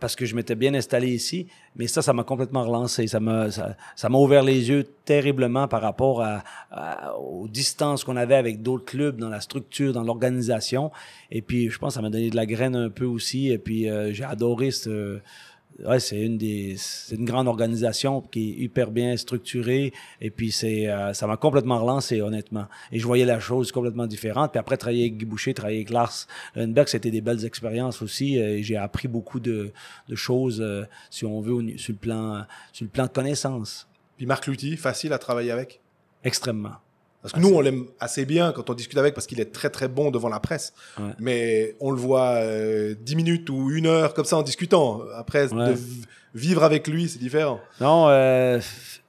parce que je m'étais bien installé ici. Mais ça, ça m'a complètement relancé. Ça m'a, ça, ça ouvert les yeux terriblement par rapport à, à- aux distances qu'on avait avec d'autres clubs dans la structure, dans l'organisation. Et puis, je pense que ça m'a donné de la graine un peu aussi. Et puis, euh, j'ai adoré ce, ouais, c'est une des, c'est une grande organisation qui est hyper bien structurée. Et puis c'est, euh, ça m'a complètement relancé, honnêtement. Et je voyais la chose complètement différente. Puis après, travailler avec Guy Boucher, travailler avec Lars Lundberg, c'était des belles expériences aussi. Et j'ai appris beaucoup de, de choses, euh, si on veut, sur le plan, sur le plan de connaissances. Puis Marc Lutti, facile à travailler avec? Extrêmement. Parce que nous, on l'aime assez bien quand on discute avec, parce qu'il est très très bon devant la presse. Ouais. Mais on le voit euh, 10 minutes ou une heure comme ça en discutant. Après, Ouais. de v- vivre avec lui, c'est différent. Non, euh,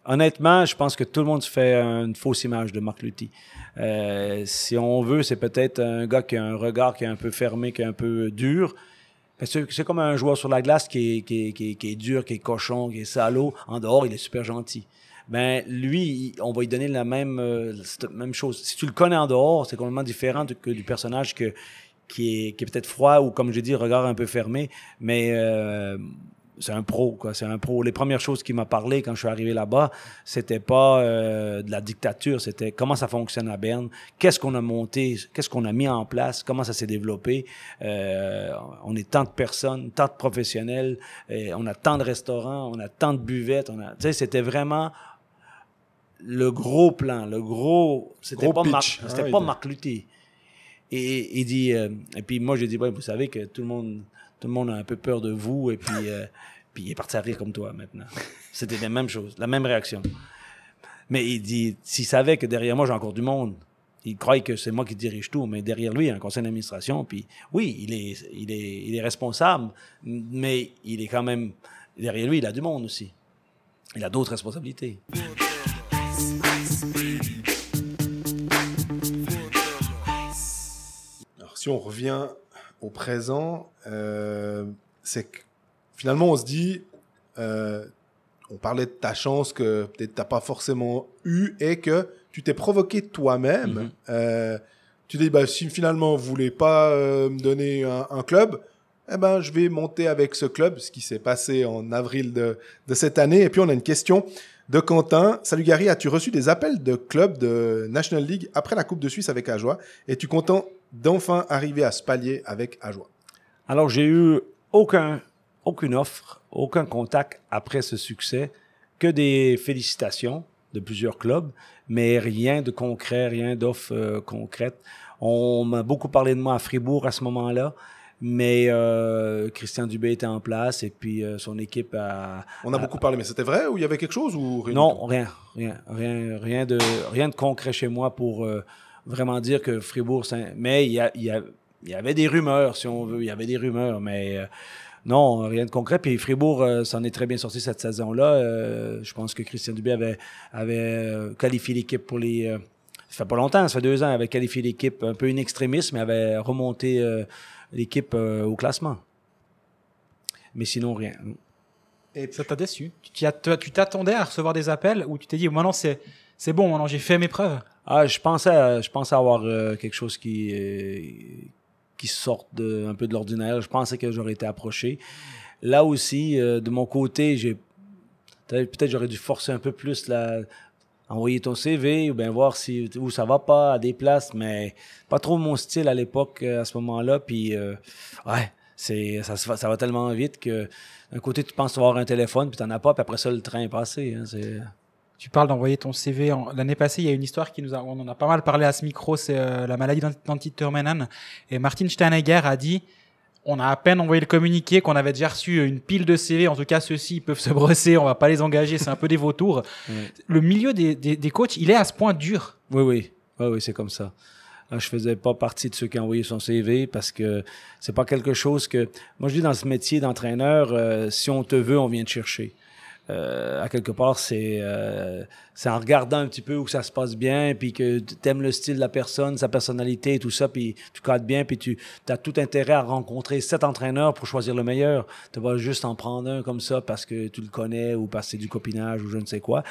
honnêtement, je pense que tout le monde se fait une fausse image de Marc Lutti. Euh, si on veut, c'est peut-être un gars qui a un regard qui est un peu fermé, qui est un peu dur. C'est comme un joueur sur la glace qui est, qui, est, qui, est, qui est dur, qui est cochon, qui est salaud. En dehors, il est super gentil. Ben lui, on va lui donner la même, euh, même chose. Si tu le connais en dehors, c'est complètement différent que du personnage que, qui est, qui est peut-être froid ou, comme je dis, regard un peu fermé. Mais euh, c'est un pro, quoi. C'est un pro. Les premières choses qu'il m'a parlé quand je suis arrivé là-bas, c'était pas euh, de la dictature, c'était comment ça fonctionne à Berne, qu'est-ce qu'on a monté, qu'est-ce qu'on a mis en place, comment ça s'est développé. Euh, on est tant de personnes, tant de professionnels, et on a tant de restaurants, on a tant de buvettes, on a, tu sais, c'était vraiment le gros plan, le gros, c'était pas. Marc, Ah c'était oui, pas Marc Lutti. Et il dit, euh, et puis moi j'ai dit, ouais, vous savez que tout le monde, tout le monde a un peu peur de vous, et puis, euh, puis il est parti à rire comme toi maintenant. C'était la même chose, la même réaction. Mais il dit, s'il savait que derrière moi j'ai encore du monde, il croit que c'est moi qui dirige tout, mais derrière lui il y a un conseil d'administration, puis oui, il est, il est, il est responsable, mais il est quand même, derrière lui il a du monde aussi. Il a d'autres responsabilités. Alors, si on revient au présent, euh, c'est que finalement, on se dit, euh, on parlait de ta chance que peut-être t'as pas forcément eu et que tu t'es provoqué toi-même. Mhm. Euh, tu dis, bah, si finalement vous voulez pas me donner un, un club, eh ben, je vais monter avec ce club, ce qui s'est passé en avril de, de cette année. Et puis, on a une question de Quentin. Salut Gary, as-tu reçu des appels de clubs de National League après la Coupe de Suisse avec Ajoie? Es-tu content d'enfin arriver à ce palier avec Ajoie Alors, j'ai eu aucun, aucune offre, aucun contact après ce succès, que des félicitations de plusieurs clubs, mais rien de concret, rien d'offre euh, concrète. On m'a beaucoup parlé de moi à Fribourg à ce moment-là, mais euh, Christian Dubé était en place et puis euh, son équipe a... On a beaucoup parlé, mais c'était vrai ou il y avait quelque chose ou rien Non, rien, rien, rien, rien de, rien de concret chez moi pour euh, vraiment dire que Fribourg, mais il y, avait des rumeurs, si on veut, il y avait des rumeurs, mais euh, non, rien de concret. Puis Fribourg euh, s'en est très bien sorti cette saison-là. Euh, je pense que Christian Dubé avait, qualifié l'équipe pour les. euh, ça fait pas longtemps, ça fait deux ans, avait qualifié l'équipe un peu in extremis, mais avait remonté l'équipe au classement. Mais sinon, rien. Et Ça t'a déçu? Tu t'attendais à recevoir des appels ou tu t'es dit maintenant c'est bon, maintenant j'ai fait mes preuves? Ah, je pensais, je pensais avoir euh, quelque chose qui euh, qui sorte un peu de l'ordinaire. Je pensais que j'aurais été approché. Là aussi, euh, de mon côté, j'ai peut-être j'aurais dû forcer un peu plus la envoyer ton CV ou bien voir si où ça va pas à des places, mais pas trop mon style à l'époque à ce moment-là. Puis ouais, c'est ça, se va- ça va tellement vite que d'un côté tu penses avoir un téléphone puis t'en as pas, puis après ça le train est passé. hein, c'est Tu parles d'envoyer ton CV. en- L'année passée, il y a une histoire qui nous a, on en a pas mal parlé à ce micro, c'est euh, la maladie d'Ant- d'Anti-Turmenan. Et Martin Steinegger a dit, on a à peine envoyé le communiqué qu'on avait déjà reçu une pile de CV. En tout cas, ceux-ci ils peuvent se brosser, on va pas les engager, c'est un peu des vautours. Le milieu des, des, des coachs, il est à ce point dur. Oui, oui. Oui, oui, c'est comme ça. Là, je faisais pas partie de ceux qui ont envoyé son CV parce que c'est pas quelque chose que. Moi, je dis dans ce métier d'entraîneur, euh, si on te veut, on vient te chercher. Euh, à quelque part, c'est euh, en regardant un petit peu où ça se passe bien, puis que tu aimes le style de la personne, sa personnalité et tout ça, puis tu cadres bien, puis tu as tout intérêt à rencontrer sept entraîneurs pour choisir le meilleur. Tu vas juste en prendre un comme ça parce que tu le connais ou parce que c'est du copinage ou je ne sais quoi.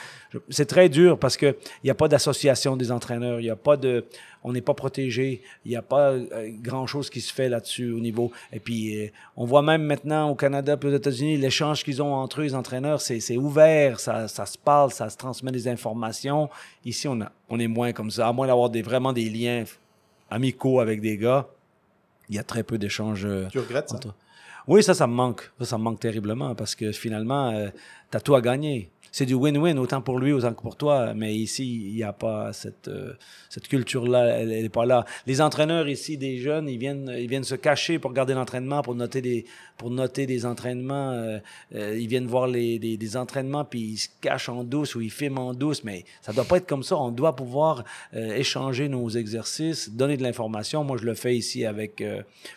C'est très dur parce que il n'y a pas d'association des entraîneurs, il n'y a pas de, on n'est pas protégé, il n'y a pas euh, grand chose qui se fait là-dessus au niveau. Et puis euh, on voit même maintenant au Canada puis aux États-Unis l'échange qu'ils ont entre eux les entraîneurs, c'est c'est ouvert, ça, ça se parle, ça se transmet des informations. Ici on a, on est moins comme ça, à moins d'avoir des vraiment des liens amicaux avec des gars. Il y a très peu d'échanges. euh, Tu regrettes ça? Oui, ça, ça me manque. Ça, ça me manque terriblement parce que finalement, tu as tout à gagner. C'est du win-win, autant pour lui, autant que pour toi. Mais ici, il n'y a pas cette, euh, cette culture-là. Elle n'est pas là. Les entraîneurs ici, des jeunes, ils viennent, ils viennent se cacher pour garder l'entraînement, pour noter des, pour noter des entraînements. euh, euh, ils viennent voir les, des, entraînements, puis ils se cachent en douce ou ils filment en douce. Mais ça doit pas être comme ça. On doit pouvoir échanger nos exercices, donner de l'information. Moi, je le fais ici avec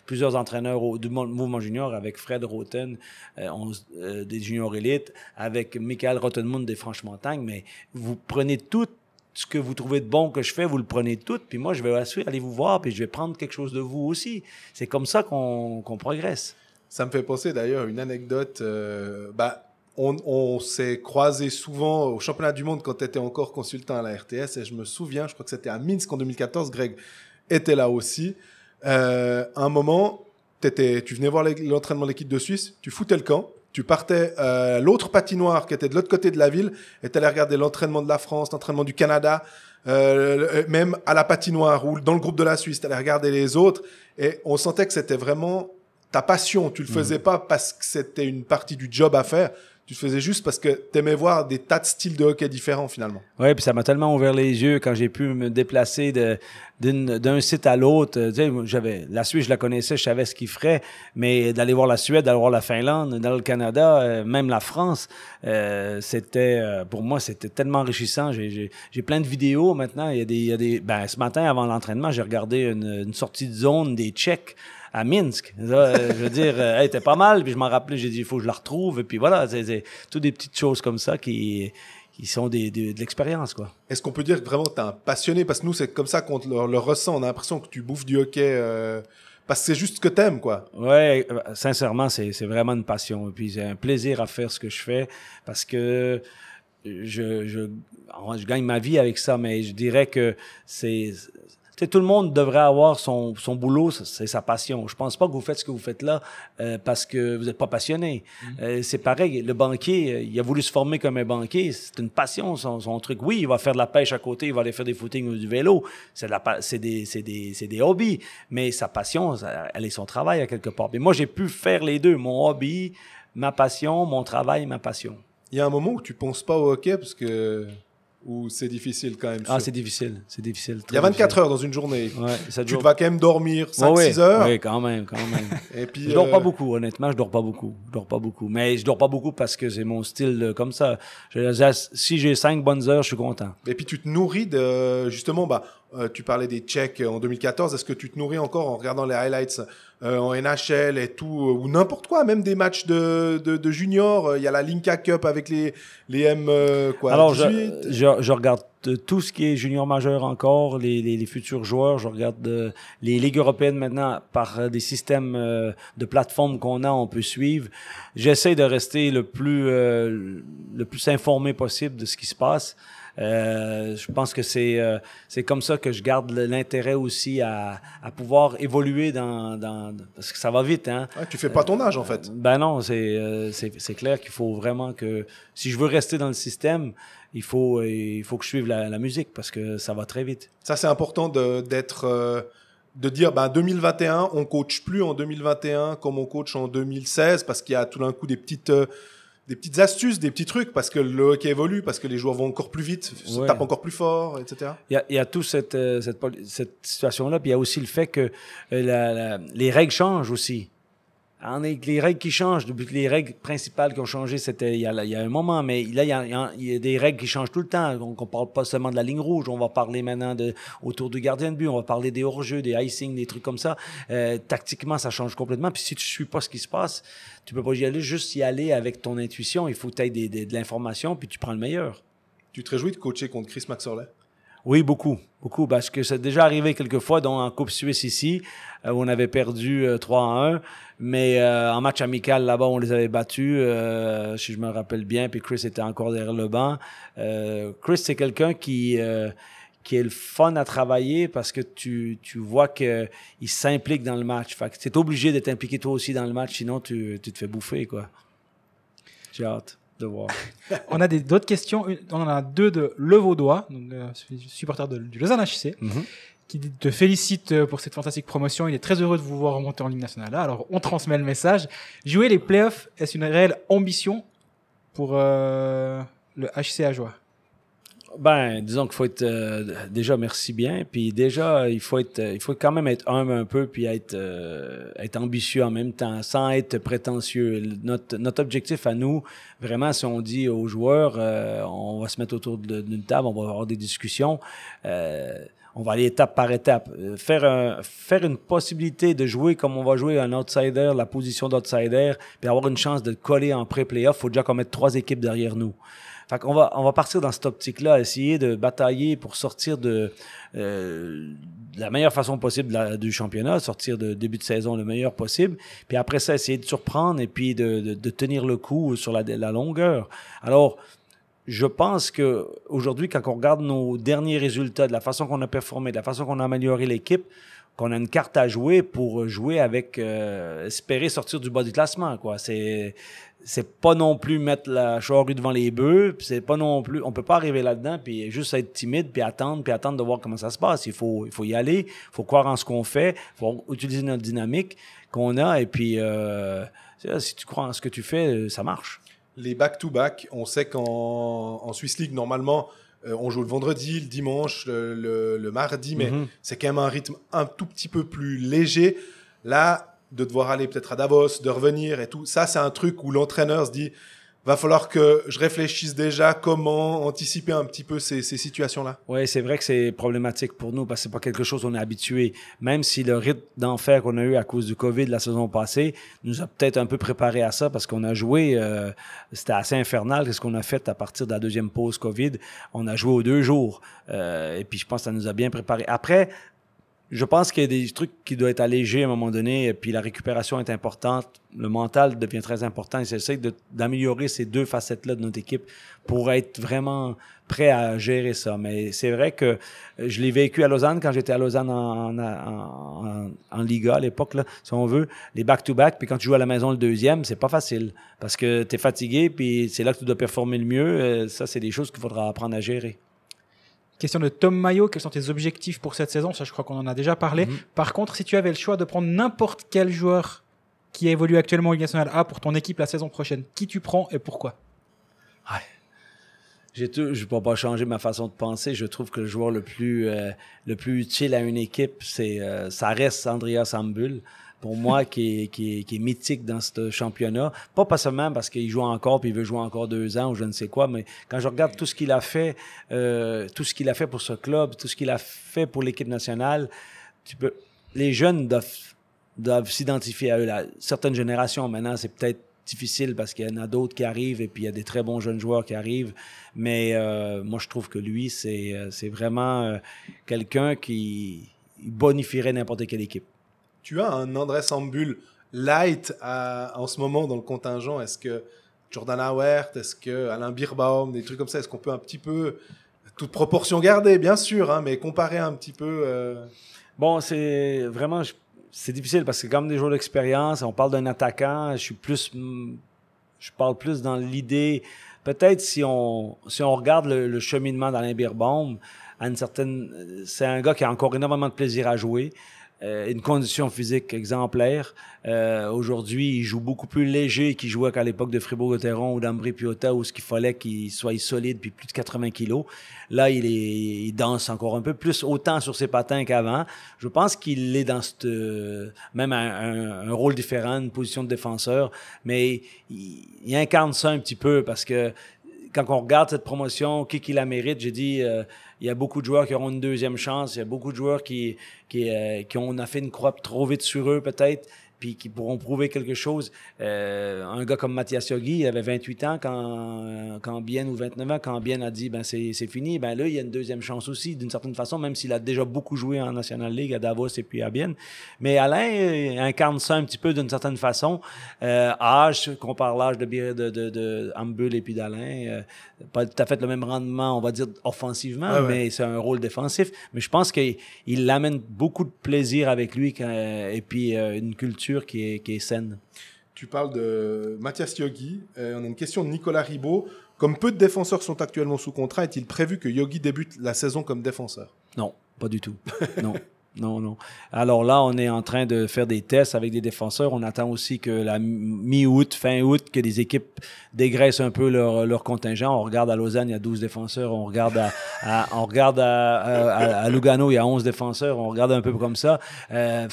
plusieurs entraîneurs du mo- mouvement junior, avec Fred Roten, des juniors élites, avec Michael Rottenmund des Franches-Montagnes. Mais vous prenez tout ce que vous trouvez de bon que je fais, vous le prenez tout, puis moi, je vais aller vous voir, puis je vais prendre quelque chose de vous aussi. C'est comme ça qu'on progresse. Ça me fait penser d'ailleurs une anecdote. euh, bah, on, s'est croisé souvent au championnat du monde quand tu étais encore consultant à la RTS et je me souviens, je crois que c'était à Minsk en 2014, Greg était là aussi. Euh, à un moment, t'étais- tu venais voir l'entraînement de l'équipe de Suisse, tu foutais le camp, tu partais à l'autre patinoire qui était de l'autre côté de la ville et tu allais regarder l'entraînement de la France, l'entraînement du Canada, euh, même à la patinoire ou dans le groupe de la Suisse, tu allais regarder les autres et on sentait que c'était vraiment ta passion. Tu le faisais pas parce que c'était une partie du job à faire. Tu faisais juste parce que tu aimais voir des tas de styles de hockey différents finalement. Oui, puis ça m'a tellement ouvert les yeux quand j'ai pu me déplacer d'un site à l'autre. Tu sais, j'avais la Suisse, je la connaissais, je savais ce qu'ils feraient, mais d'aller voir la Suède, d'aller voir la Finlande, d'aller le Canada, euh, même la France, euh, c'était euh, pour moi c'était tellement enrichissant. J'ai- plein de vidéos maintenant. Il y a des, il y a des ben, ce matin avant l'entraînement, j'ai regardé une sortie de zone des Tchèques à Minsk. Euh, je veux dire, euh, elle était pas mal, puis je m'en rappelais, j'ai dit, il faut que je la retrouve, et puis voilà, c'est toutes des petites choses comme ça qui, qui sont des, des- de l'expérience, quoi. Est-ce qu'on peut dire que vraiment tu es un passionné? Parce que nous, c'est comme ça qu'on le, le ressent. On a l'impression que tu bouffes du hockey euh, parce que c'est juste ce que t'aimes, quoi. Ouais, euh, sincèrement, c'est c'est vraiment une passion. Et puis, c'est un plaisir à faire ce que je fais parce que je, je, je gagne ma vie avec ça, mais je dirais que c'est. Tu sais, tout le monde devrait avoir son, son boulot, c'est- sa passion. Je pense pas que vous faites ce que vous faites là euh, parce que vous n'êtes pas passionné. Euh, c'est pareil, le banquier, euh, il a voulu se former comme un banquier. C'est une passion, son, son truc. Oui, il va faire de la pêche à côté, il va aller faire des footings ou du vélo. C'est de la pa- c'est des, c'est des, c'est des hobbies. Mais sa passion, ça- elle est son travail à quelque part. Mais moi, j'ai pu faire les deux. Mon hobby, ma passion, mon travail, ma passion. Il y a un moment où tu penses pas au hockey parce que. Ou c'est difficile quand même. Ah, c'est difficile. C'est difficile. Il y a 24 heures dans une journée. Ouais, ça Tu vas quand même dormir 5-6 ouais, ouais. heures. Oui, quand même, quand même. Et puis, Je dors euh, pas beaucoup, honnêtement, je dors pas beaucoup. Je dors pas beaucoup. Mais je dors pas beaucoup parce que c'est mon style euh, comme ça. Je- si j'ai cinq bonnes heures, je suis content. Et puis tu te nourris de justement bah euh, tu parlais des Tchèques en 2014 est-ce que tu te nourris encore en regardant les highlights euh, en NHL et tout euh, ou n'importe quoi même des matchs de de, de juniors euh, il y a la Linka Cup avec les les M euh, quoi Alors, je, 18 je, je regarde tout ce qui est junior majeur encore, les, les, les futurs joueurs. Je regarde les ligues européennes maintenant par des systèmes euh, de plateformes qu'on a, on peut suivre. J'essaie de rester le plus, euh, le plus informé possible de ce qui se passe. Euh, je pense que c'est euh, c'est comme ça que je garde l'intérêt aussi à, à pouvoir évoluer dans, dans parce que ça va vite hein Ah, tu fais pas ton âge en fait ben non, c'est euh, c'est clair qu'il faut vraiment que si je veux rester dans le système, il faut euh, il faut que je suive la, la musique parce que ça va très vite. ça c'est important de d'être euh, de dire ben 2021 on coach plus en 2021 comme on coach en 2016 parce qu'il y a tout d'un coup des petites euh, des petites astuces, des petits trucs, parce que le hockey évolue, parce que les joueurs vont encore plus vite, se Ouais. tapent encore plus fort, etc. Il y a, il y a tout cette euh, cette, cette situation là, puis il y a aussi le fait que euh, la- la- les règles changent aussi. Est les règles qui changent. Les règles principales qui ont changé, c'était il y a, un moment, mais là il y, a, des règles qui changent tout le temps. Donc on parle pas seulement de la ligne rouge, on va parler maintenant de autour du gardien de but, on va parler des hors-jeux, des icing, des trucs comme ça. Euh, tactiquement, ça change complètement. Puis si tu suis pas ce qui se passe, tu peux pas y aller juste y aller avec ton intuition. Il faut que tu aies de l'information, puis tu prends le meilleur. Tu te réjouis de coacher contre Chris Maxorley Oui, beaucoup, beaucoup, parce que c'est déjà arrivé quelques fois, dont en Coupe Suisse ici, euh, où on avait perdu euh, 3 à 1, mais euh, en match amical là-bas, on les avait battus, euh, si je me rappelle bien, puis Chris était encore derrière le banc. Euh, Chris, c'est quelqu'un qui euh, qui est le fun à travailler parce que tu, tu vois que il s'implique dans le match. Fait que t'es obligé d'être impliqué toi aussi dans le match, sinon tu, tu te fais bouffer, quoi. J'ai hâte de voir. On a des- d'autres questions. Une- On en a deux de Le Vaudois, donc, euh, supporter de- du Lausanne HC, Mhm. qui te félicite euh, pour cette fantastique promotion. Il est très heureux de vous voir remonter en Ligue nationale. Alors, on transmet le message. Jouer les playoffs, est-ce une réelle ambition pour euh, le HC Joie Ben, disons qu'il faut être euh, déjà merci bien, puis déjà il faut être, il faut quand même être humble un peu, puis être euh, être ambitieux en même temps, sans être prétentieux. Notre notre objectif à nous, vraiment, si on dit aux joueurs, euh, on va se mettre autour d'une table, on va avoir des discussions. euh, on va aller étape par étape. Euh, Faire, un- faire une possibilité de jouer comme on va jouer un outsider, la position d'outsider, puis avoir une chance de coller en pré-playoff, faut déjà qu'on mette trois équipes derrière nous. Fait qu'on va, on va partir dans cette optique-là, essayer de batailler pour sortir de, euh, de la meilleure façon possible du championnat, sortir de début de saison le meilleur possible, puis après ça, essayer de surprendre et puis de, de, de tenir le coup sur la, la longueur. Alors, je pense que aujourd'hui, quand on regarde nos derniers résultats, de la façon qu'on a performé, de la façon qu'on a amélioré l'équipe, qu'on a une carte à jouer pour jouer avec, euh, espérer sortir du bas du classement, quoi. C'est, c'est pas non plus mettre la charrue devant les bœufs, c'est pas non plus, on peut pas arriver là-dedans puis juste être timide puis attendre puis attendre de voir comment ça se passe. Il faut, il faut y aller, il faut croire en ce qu'on fait, il faut utiliser notre dynamique qu'on a et puis euh, si tu crois en ce que tu fais, euh, ça marche. Les back-to-back, on sait qu'en en Swiss League, normalement, euh, on joue le vendredi, le dimanche, le, le- le mardi, mais Mhm. c'est quand même un rythme un tout petit peu plus léger. Là, de devoir aller peut-être à Davos, de revenir et tout, ça, c'est un truc où l'entraîneur se dit va falloir que je réfléchisse déjà comment anticiper un petit peu ces, ces situations-là. Oui, c'est vrai que c'est problématique pour nous parce que c'est pas quelque chose qu'on est habitué. Même si le rythme d'enfer qu'on a eu à cause du COVID la saison passée nous a peut-être un peu préparé à ça parce qu'on a joué, euh, c'était assez infernal ce qu'on a fait à partir de la deuxième pause COVID. On a joué aux deux jours euh, et puis je pense que ça nous a bien préparé. Après, je pense qu'il y a des trucs qui doivent être allégés à un moment donné, et puis la récupération est importante, le mental devient très important, et j'essaie d'améliorer ces deux facettes-là de notre équipe pour être vraiment prêt à gérer ça. Mais c'est vrai que euh, je l'ai vécu à Lausanne quand j'étais à Lausanne en, Liga à l'époque, si on veut, les back-to-back, puis quand tu joues à la maison le deuxième, c'est pas facile, parce que tu es fatigué, puis c'est là que tu dois performer le mieux. Euh, ça, c'est des choses qu'il faudra apprendre à gérer. Question de Tom Mayo, quels sont tes objectifs pour cette saison? Ça, je crois qu'on en a déjà parlé. Mhm. Par contre, si tu avais le choix de prendre n'importe quel joueur qui évolue actuellement en Ligue nationale A pour ton équipe la saison prochaine, qui tu prends et pourquoi? J'ai tout, je ne peux pas changer ma façon de penser. Je trouve que le joueur le plus, euh, le plus utile à une équipe, c'est, euh, ça reste Andrea Sambul. Pour moi, qui est, qui, est, qui est mythique dans ce championnat. Pas, pas seulement parce qu'il joue encore puis il veut jouer encore deux ans ou je ne sais quoi, mais quand je regarde tout ce qu'il a fait, euh, tout ce qu'il a fait pour ce club, tout ce qu'il a fait pour l'équipe nationale, tu peux, les jeunes doivent, doivent s'identifier à eux. Là. Certaines générations, maintenant, c'est peut-être difficile parce qu'il y en a d'autres qui arrivent et puis il y a des très bons jeunes joueurs qui arrivent. Mais euh, moi, je trouve que lui, c'est euh, c'est vraiment euh, quelqu'un qui bonifierait n'importe quelle équipe. Tu as un André Sambul light à- en ce moment dans le contingent. Est-ce que Jordan Howard, est-ce que Alain Birbaum, des trucs comme ça, est-ce qu'on peut un petit peu, toute proportion gardée, bien sûr, hein, mais comparer un petit peu euh, Bon, c'est vraiment, c'est difficile parce que comme des joueurs d'expérience, on parle d'un attaquant, je suis plus, mm, je parle plus dans l'idée. Peut-être si on, si on regarde le, le cheminement d'Alain Birbaum, à une certaine, c'est un gars qui a encore énormément de plaisir à jouer. Euh, une condition physique exemplaire. Euh, Aujourd'hui, il joue beaucoup plus léger qu'il jouait qu'à l'époque de Fribourg-Gotteron ou d'Ambry Piotta où ce qu'il fallait qu'il soit solide puis plus de 80 kilos. Là, il, est, il danse encore un peu plus, autant sur ses patins qu'avant. Je pense qu'il est dans cette, euh, même un, un- un rôle différent, une position de défenseur, mais il, il incarne ça un petit peu parce que quand on regarde cette promotion, qui qui la mérite, j'ai dit, euh, il y a beaucoup de joueurs qui auront une deuxième chance, il y a beaucoup de joueurs qui, euh, ont on fait une croix trop vite sur eux peut-être, puis qui pourront prouver quelque chose. Euh, un gars comme Mathias Yogi, il avait 28 ans quand, quand Bien, ou 29 ans, quand Bien a dit ben c'est c'est fini, ben là, il y a une deuxième chance aussi, d'une certaine façon, même s'il a déjà beaucoup joué en National League à Davos et puis à Bien. Mais Alain euh, incarne ça un petit peu d'une certaine façon. Euh, âge, compare l'âge de, de, de, de Ambul et puis d'Alain, euh, pas tout à fait le même rendement, on va dire, offensivement, ouais. mais c'est un rôle défensif. Mais je pense qu'il il amène beaucoup de plaisir avec lui quand- et puis euh, une culture qui est, qui est saine. Tu parles de Mathias Yogi. Euh, on a une question de Nicolas Ribaud. Comme peu de défenseurs sont actuellement sous contrat, est-il prévu que Yogi débute la saison comme défenseur? Non, pas du tout. Non. Non, non. Alors là, on est en train de faire des tests avec des défenseurs. On attend aussi que la mi-août, fin août, que des équipes dégraissent un peu leur, leur contingent. On regarde à Lausanne, il y a 12 défenseurs. On regarde à, on regarde à, Lugano, il y a 11 défenseurs. On regarde un peu comme ça. Euh,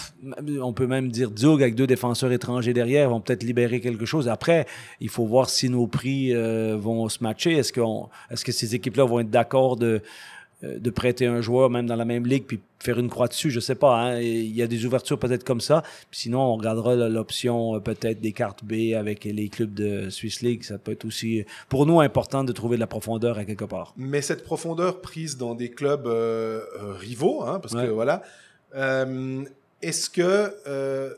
on peut même dire Zug avec deux défenseurs étrangers derrière vont peut-être libérer quelque chose. Après, il faut voir si nos prix euh, vont se matcher. Est-ce qu'on, est-ce que ces équipes-là vont être d'accord de de prêter un joueur même dans la même ligue puis faire une croix dessus, je sais pas. Hein. Il y a des ouvertures peut-être comme ça. Puis sinon, on regardera l'option euh, peut-être des cartes B avec les clubs de Swiss League. Ça peut être aussi, pour nous, important de trouver de la profondeur à quelque part. Mais cette profondeur prise dans des clubs euh, euh, rivaux, hein, parce Ouais. que voilà, euh, est-ce que euh,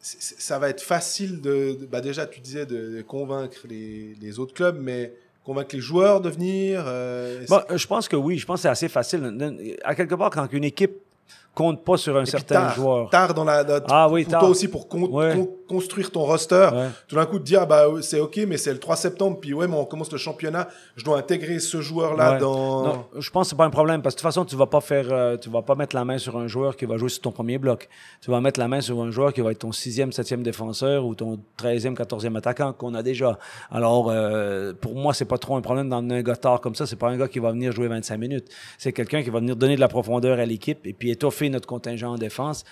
ça va être facile de, de- bah déjà tu disais de, de convaincre les, les autres clubs, mais convaincre les joueurs de venir euh, Bon, euh, je pense que oui. Je pense que c'est assez facile. À quelque part, quand une équipe compte pas sur un Et certain tard, joueur. Tard dans la, dans- Ah oui, pour tard. toi aussi pour con- Ouais. con- construire ton roster. Ouais. Tout d'un coup de dire ah bah c'est ok mais c'est le 3 septembre puis ouais mais on commence le championnat, je dois intégrer ce joueur là Ouais. dans. Non, je pense que c'est pas un problème parce que de toute façon, tu vas pas faire, euh, tu vas pas mettre la main sur un joueur qui va jouer sur ton premier bloc. Tu vas mettre la main sur un joueur qui va être ton sixième, septième défenseur ou ton treizième, quatorzième attaquant qu'on a déjà. Alors, euh, pour moi, c'est pas trop un problème dans un gars tard comme ça. C'est pas un gars qui va venir jouer 25 minutes. C'est quelqu'un qui va venir donner de la profondeur à l'équipe et puis étoffer notre contingent en défense.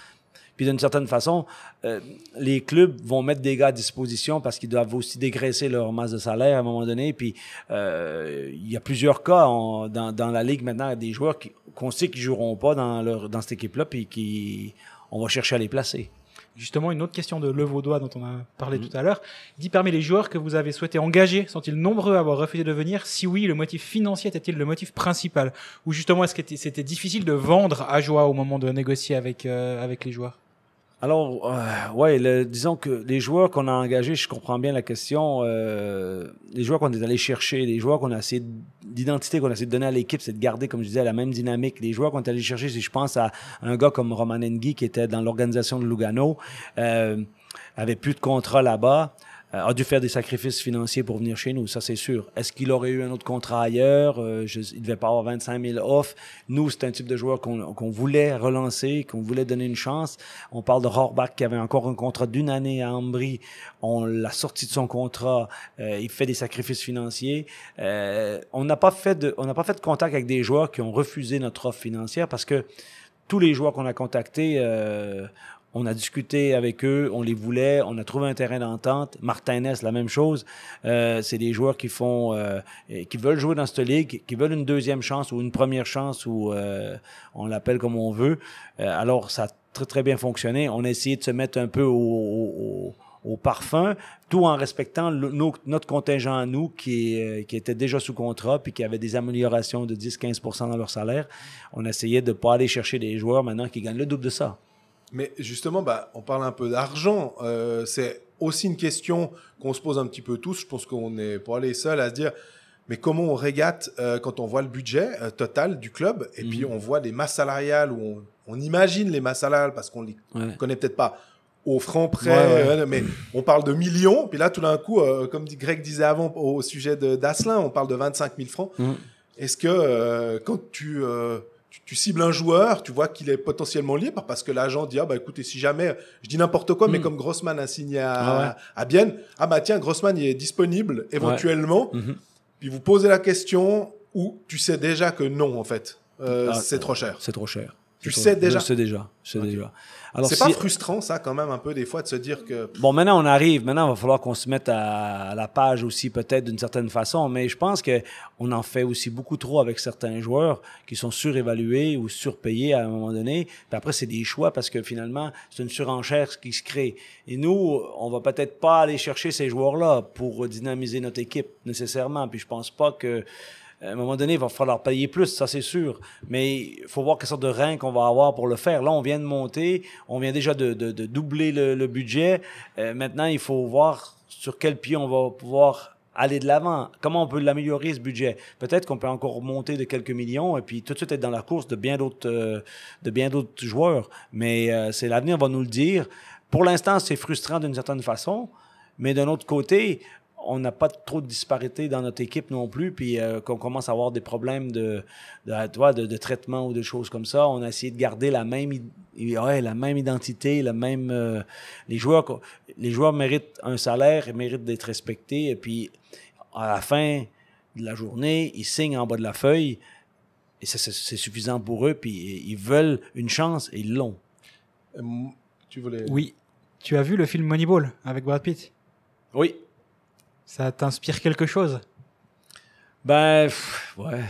Puis d'une certaine façon, euh, les clubs vont mettre des gars à disposition parce qu'ils doivent aussi dégraisser leur masse de salaire à un moment donné. Puis euh, il y a plusieurs cas dans, dans la ligue maintenant, des joueurs qui- qu'on sait qu'ils joueront pas dans, leur, dans cette équipe-là, puis qui on va chercher à les placer. Justement, une autre question de Le Vaudois dont on a parlé tout à l'heure. Dit parmi les joueurs que vous avez souhaité engager, sont-ils nombreux à avoir refusé de venir? Si oui, le motif financier était-il le motif principal? Ou justement, est-ce que c'était difficile de vendre à joie au moment de négocier avec, euh, avec les joueurs? Alors, euh, ouais, le- disons que les joueurs qu'on a engagés, je comprends bien la question. euh, les joueurs qu'on est allé chercher, les joueurs qu'on a essayé d'identité qu'on a essayé de donner à l'équipe, c'est de garder, comme je disais, la même dynamique. Les joueurs qu'on est allé chercher, si je pense à un gars comme Roman Engi qui était dans l'organisation de Lugano, euh, avait plus de contrat là-bas. Euh, a dû faire des sacrifices financiers pour venir chez nous, ça c'est sûr. Est-ce qu'il aurait eu un autre contrat ailleurs? Euh, je, il devait pas avoir 25 000 off. Nous, c'est un type de joueur qu'on qu'on voulait relancer, qu'on voulait donner une chance. On parle de Horbach qui avait encore un contrat d'une année à Ambry. On l'a sorti de son contrat. Euh, il fait des sacrifices financiers. Euh, on n'a pas fait de, on n'a pas fait de contact avec des joueurs qui ont refusé notre offre financière parce que tous les joueurs qu'on a contactés, euh, on a discuté avec eux, on les voulait, on a trouvé un terrain d'entente. Martinez, la même chose. Euh, c'est des joueurs qui font, euh, qui veulent jouer dans cette ligue, qui veulent une deuxième chance ou une première chance ou euh, on l'appelle comme on veut. Euh, alors ça a très très bien fonctionné. On a essayé de se mettre un peu au, au- au- parfum, tout en respectant notre contingent à nous qui, euh, qui était déjà sous contrat puis qui avait des améliorations de 10-15% dans leur salaire. On essayait de pas aller chercher des joueurs maintenant qui gagnent le double de ça. Mais justement, bah, on parle un peu d'argent. Euh, c'est aussi une question qu'on se pose un petit peu tous. Je pense qu'on n'est pas les seuls à se dire, mais comment on régate euh, quand on voit le budget euh, total du club et puis Mhm. on voit les masses salariales où on, on imagine les masses salariales parce qu'on les Ouais. connaît peut-être pas au franc près, Ouais, ouais. mais on parle de millions. Puis là, tout d'un coup, comme Greg disait avant au sujet d'Asselin, on parle de 25 000 francs. Mhm. Est-ce que quand tu, tu, tu cibles un joueur, tu vois qu'il est potentiellement libre parce que l'agent dit ah bah écoutez si jamais je dis n'importe quoi mais Mm. comme Grossman a signé à, Ah ouais. à Bienne ah bah tiens Grossman il est disponible éventuellement Mhm. puis vous posez la question ou tu sais déjà que non en fait Euh, Ah, c'est trop cher. C'est trop cher. Tu C'est sais déjà? Je sais déjà. Je sais déjà. Alors, C'est si- pas frustrant ça quand même un peu des fois de se dire que Bon, maintenant, on arrive. Maintenant, il va falloir qu'on se mette à, la page aussi, peut-être d'une certaine façon. Mais je pense que on en fait aussi beaucoup trop avec certains joueurs qui sont surévalués ou surpayés à un moment donné. Puis après, c'est des choix parce que finalement, c'est une surenchère qui se crée. Et nous, on va peut-être pas aller chercher ces joueurs-là pour dynamiser notre équipe nécessairement. Puis je pense pas que à un moment donné, il va falloir payer plus, ça c'est sûr. Mais il faut voir quelle sorte de rein qu'on va avoir pour le faire. Là, on vient de monter, on vient déjà de, de- de doubler le, le budget. Euh, maintenant, il faut voir sur quel pied on va pouvoir aller de l'avant. Comment on peut l'améliorer, ce budget? Peut-être qu'on peut encore monter de quelques millions et puis tout de suite être dans la course de bien d'autres euh, de bien d'autres joueurs. Mais euh, c'est l'avenir va nous le dire. Pour l'instant, c'est frustrant d'une certaine façon. Mais d'un autre côté, on n'a pas trop de disparité dans notre équipe non plus, puis euh, qu'on commence à avoir des problèmes de, de, traitement ou de choses comme ça, on a essayé de garder la même, ouais, la même identité, la même. euh, les joueurs, les joueurs méritent un salaire et méritent d'être respectés, et puis à la fin de la journée, ils signent en bas de la feuille, et c'est c'est suffisant pour eux, puis ils veulent une chance et ils l'ont. Euh, Tu voulais. Oui. Tu as vu le film Moneyball avec Brad Pitt? Oui. Ça t'inspire quelque chose? Ben, pff, ouais.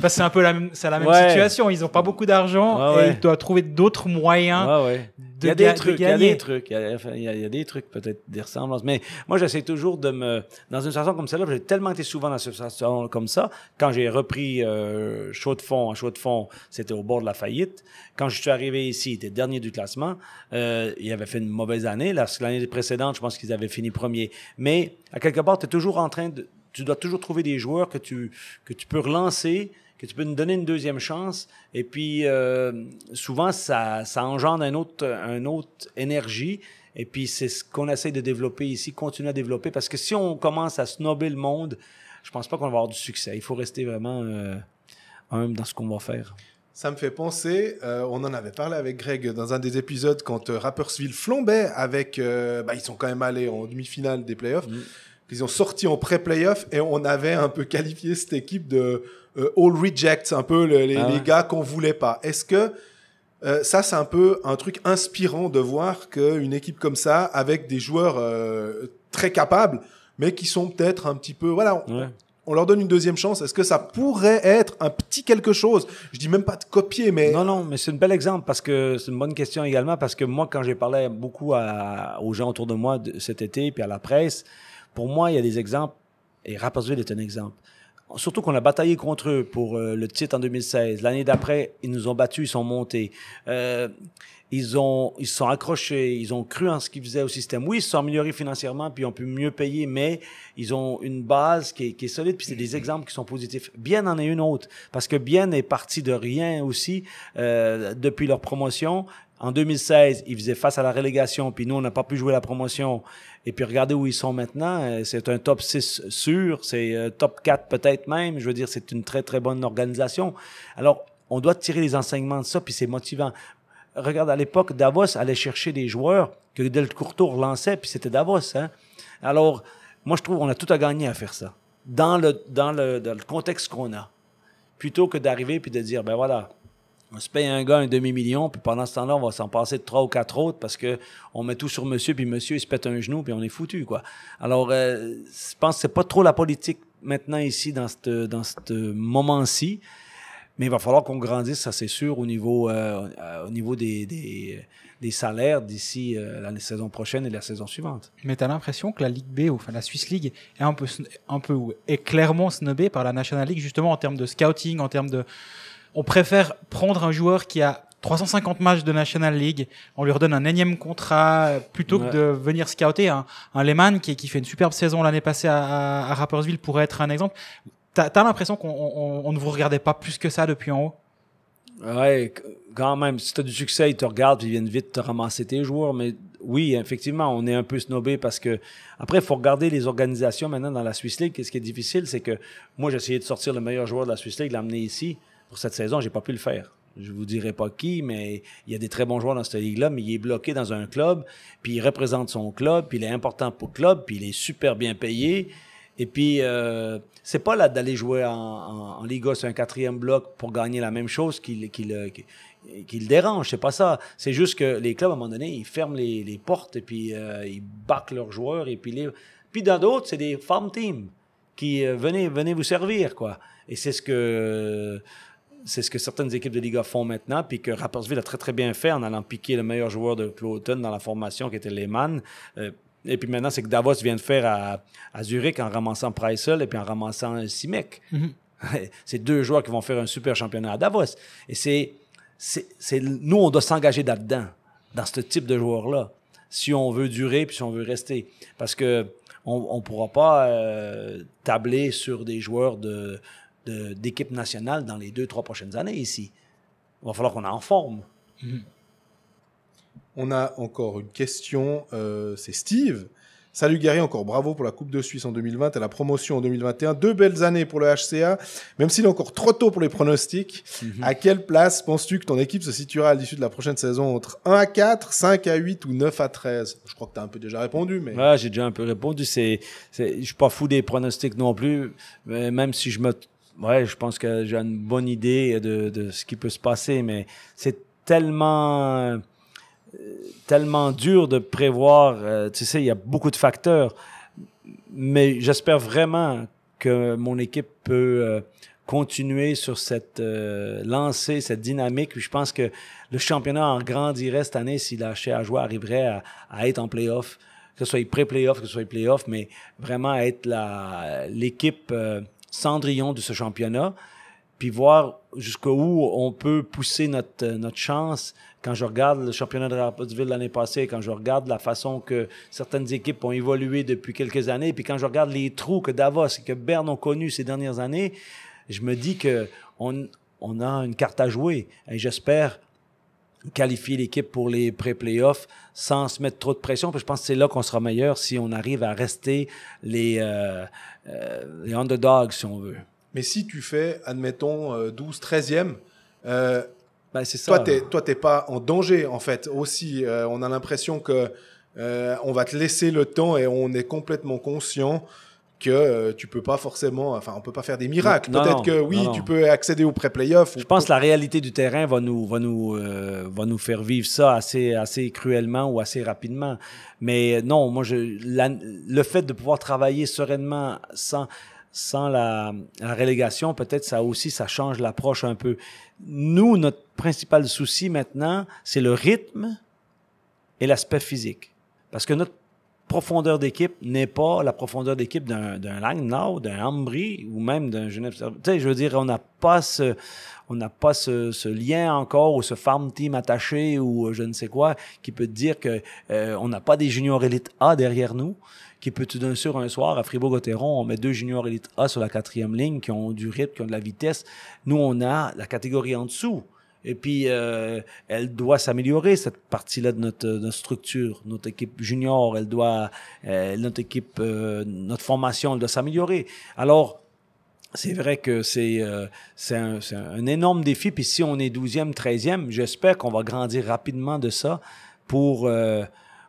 Parce que c'est un peu la même, c'est la même Ouais. situation. Ils n'ont pas beaucoup d'argent Ouais, et ils doivent trouver d'autres moyens Ouais, ouais. de, Il y a des de trucs, il y a gagner. des trucs, il y a, enfin, il y a- il y a des trucs, peut-être des ressemblances. Mais moi, j'essaie toujours de me. Dans une situation comme celle-là, j'ai tellement été souvent dans une situation comme ça. Quand j'ai repris euh, chaud de fond, à chaud de fond, c'était au bord de la faillite. Quand je suis arrivé ici, il était dernier du classement. Euh, il avait fait une mauvaise année. La- L'année précédente, je pense qu'ils avaient fini premier. Mais à quelque part, tu es toujours en train de. Tu dois toujours trouver des joueurs que tu, que tu peux relancer que tu peux nous donner une deuxième chance. Et puis, euh, souvent, ça, ça engendre un autre, un autre énergie. Et puis, c'est ce qu'on essaie de développer ici, continuer à développer. Parce que si on commence à snobber le monde, je pense pas qu'on va avoir du succès. Il faut rester vraiment euh, humble dans ce qu'on va faire. Ça me fait penser, euh, on en avait parlé avec Greg dans un des épisodes quand euh, Rappersville flambait avec. euh, bah, ils sont quand même allés en demi-finale des playoffs. Mm. Ils ont sorti en pré-playoff et on avait un peu qualifié cette équipe de euh, all rejects, un peu le- les, Ah ouais. les gars qu'on voulait pas. Est-ce que euh, ça, c'est un peu un truc inspirant de voir qu'une équipe comme ça, avec des joueurs euh, très capables, mais qui sont peut-être un petit peu. Voilà, on, Ouais. on leur donne une deuxième chance. Est-ce que ça pourrait être un petit quelque chose? Je dis même pas de copier, mais Non, non, mais c'est un bel exemple parce que c'est une bonne question également parce que moi, quand j'ai parlé beaucoup à- aux gens autour de moi de, cet été puis à la presse, pour moi, il y a des exemples et Rappersville est un exemple. Surtout qu'on a bataillé contre eux pour euh, le titre en 2016. L'année d'après, ils nous ont battus, ils sont montés. Euh, ils ont, ils sont accrochés, ils ont cru en ce qu'ils faisaient au système. Oui, ils se sont améliorés financièrement, puis ils ont pu mieux payer, mais ils ont une base qui est, qui est solide, puis c'est des exemples qui sont positifs. Bien en est une autre, parce que Bien est parti de rien aussi euh, depuis leur promotion. En 2016, ils faisaient face à la relégation, puis nous, on n'a pas pu jouer la promotion. Et puis regardez où ils sont maintenant. euh, C'est un top 6 sûr, c'est euh, top 4 peut-être même. Je veux dire, c'est une très, très bonne organisation. Alors, on doit tirer les enseignements de ça, puis c'est motivant. Regarde, à l'époque, Davos allait chercher des joueurs que Del Courtois relançait, puis c'était Davos. Hein? Alors, moi, je trouve qu'on a tout à gagner à faire ça, dans le, dans le, dans le contexte qu'on a. Plutôt que d'arriver puis de dire, ben voilà, on se paye un gars un demi-million, puis pendant ce temps-là, on va s'en passer de trois ou quatre autres parce que on met tout sur monsieur, puis monsieur, il se pète un genou, puis on est foutu, quoi. Alors, euh, je pense que c'est pas trop la politique maintenant ici, dans ce dans moment-ci. Mais il va falloir qu'on grandisse, ça c'est sûr, au niveau, euh, euh, au niveau des, des, des salaires d'ici euh, la saison prochaine et la saison suivante. Mais t'as l'impression que la Ligue B, enfin la Swiss League, est un peu, un peu est clairement snobée par la National League, justement en termes de scouting, en termes de. On préfère prendre un joueur qui a 350 matchs de National League, on lui redonne un énième contrat euh, plutôt Ouais. que de venir scouter un, un Lehman qui, qui fait une superbe saison l'année passée à, à, à Rappersville pourrait être un exemple. T'as as, l'impression qu'on on, on ne vous regardait pas plus que ça depuis en haut? Ouais, quand même, si tu as du succès, ils te regardent puis ils viennent vite te ramasser tes joueurs. Mais oui, effectivement, on est un peu snobé parce que après, il faut regarder les organisations maintenant dans la Swiss League. Qu'est-ce qui est difficile, c'est que moi, j'ai essayé de sortir le meilleur joueur de la Swiss League, l'amener ici. Pour cette saison, j'ai pas pu le faire. Je vous dirai pas qui, mais il y a des très bons joueurs dans cette ligue-là, mais il est bloqué dans un club, puis il représente son club, puis il est important pour le club, puis il est super bien payé. Et puis, euh, c'est pas là d'aller jouer en, en, en Liga sur un quatrième bloc pour gagner la même chose qui, le- qui, le- qui, le dérange. C'est pas ça. C'est juste que les clubs, à un moment donné, ils ferment les, les portes et puis euh, ils backent leurs joueurs. Et puis, les... puis dans d'autres, c'est des farm teams qui euh, venez, venez vous servir, quoi. Et c'est ce que c'est ce que certaines équipes de Liga font maintenant, puis que Rappersville a très très bien fait en allant piquer le meilleur joueur de Cloton dans la formation qui était Lehmann. Euh, et puis maintenant, c'est que Davos vient de faire à, à Zurich en ramassant Preissel et puis en ramassant Simek. Mhm. c'est deux joueurs qui vont faire un super championnat à Davos. Et c'est, c'est, nous, on doit s'engager là-dedans, dans ce type de joueurs-là, si on veut durer puis si on veut rester. Parce que on ne pourra pas euh, tabler sur des joueurs de- d'équipe nationale dans les deux, trois prochaines années ici. Il va falloir qu'on en forme. On a encore une question, euh, c'est Steve. Salut Gary, encore bravo pour la Coupe de Suisse en 2020 et la promotion en 2021. Deux belles années pour le HCA, même s'il est encore trop tôt pour les pronostics. Mhm. À quelle place penses-tu que ton équipe se situera à l'issue de la prochaine saison entre 1 à 4, 5 à 8 ou 9 à 13 Je crois que tu as un peu déjà répondu, mais... Ouais, j'ai déjà un peu répondu. C'est, je suis pas fou des pronostics non plus, même si je me, ouais, je pense que j'ai une bonne idée de, de ce qui peut se passer, mais c'est tellement, euh, tellement dur de prévoir. euh, tu sais, il y a beaucoup de facteurs, mais j'espère vraiment que mon équipe peut euh, continuer sur cette euh, lancée, cette dynamique. Je pense que le championnat en grandirait cette année si la jouer arriverait à, à être en playoff, que ce soit pré-playoff, que ce soit playoff, mais vraiment être l'équipe euh, cendrillon de ce championnat, puis voir jusqu'où on peut pousser notre, euh, notre chance. Quand je regarde le championnat de Rappersville l'année passée, quand je regarde la façon que certaines équipes ont évolué depuis quelques années, puis quand je regarde les trous que Davos et que Berne ont connus ces dernières années, je me dis que on, on a une carte à jouer. Et j'espère qualifier l'équipe pour les pré-playoffs sans se mettre trop de pression. Puis je pense que c'est là qu'on sera meilleur si on arrive à rester les, euh, euh, les underdogs, si on veut. Mais si tu fais, admettons, euh, 12, 13e, euh, Ben, c'est ça. toi, toi, t'es pas en danger, en fait. Aussi, Euh, on a l'impression que euh, on va te laisser le temps et on est complètement conscient que euh, tu peux pas forcément, enfin, on peut pas faire des miracles. Peut-être que oui, non, tu peux accéder au pré-playoff. Je pense que la réalité du terrain va nous, va nous, euh, va nous faire vivre ça assez, assez cruellement ou assez rapidement. Mais non, moi, je, la- le fait de pouvoir travailler sereinement sans, sans la, la relégation, peut-être ça aussi, ça change l'approche un peu. Nous, notre principal souci maintenant, c'est le rythme et l'aspect physique. Parce que notre profondeur d'équipe n'est pas la profondeur d'équipe d'un, Langnau, d'un Ambry ou même d'un Genève. Tu sais, je veux dire, on n'a pas ce, on n'a pas ce, lien encore ou ce farm team attaché ou euh, je ne sais quoi qui peut dire que euh, on n'a pas des juniors élite A derrière nous qui peut tout d'un sur un soir à Fribourg-Gotteron, on met deux juniors élite A sur la quatrième ligne qui ont du rythme, qui ont de la vitesse. Nous, on a la catégorie en dessous. Et puis, euh, elle doit s'améliorer, cette partie-là de notre, de notre structure. Notre équipe junior, elle doit, euh, notre équipe, euh, notre formation, elle doit s'améliorer. Alors, c'est vrai que c'est euh, c'est un, un énorme défi. Puis si on est 12e, 13e, j'espère qu'on va grandir rapidement de ça pour, euh,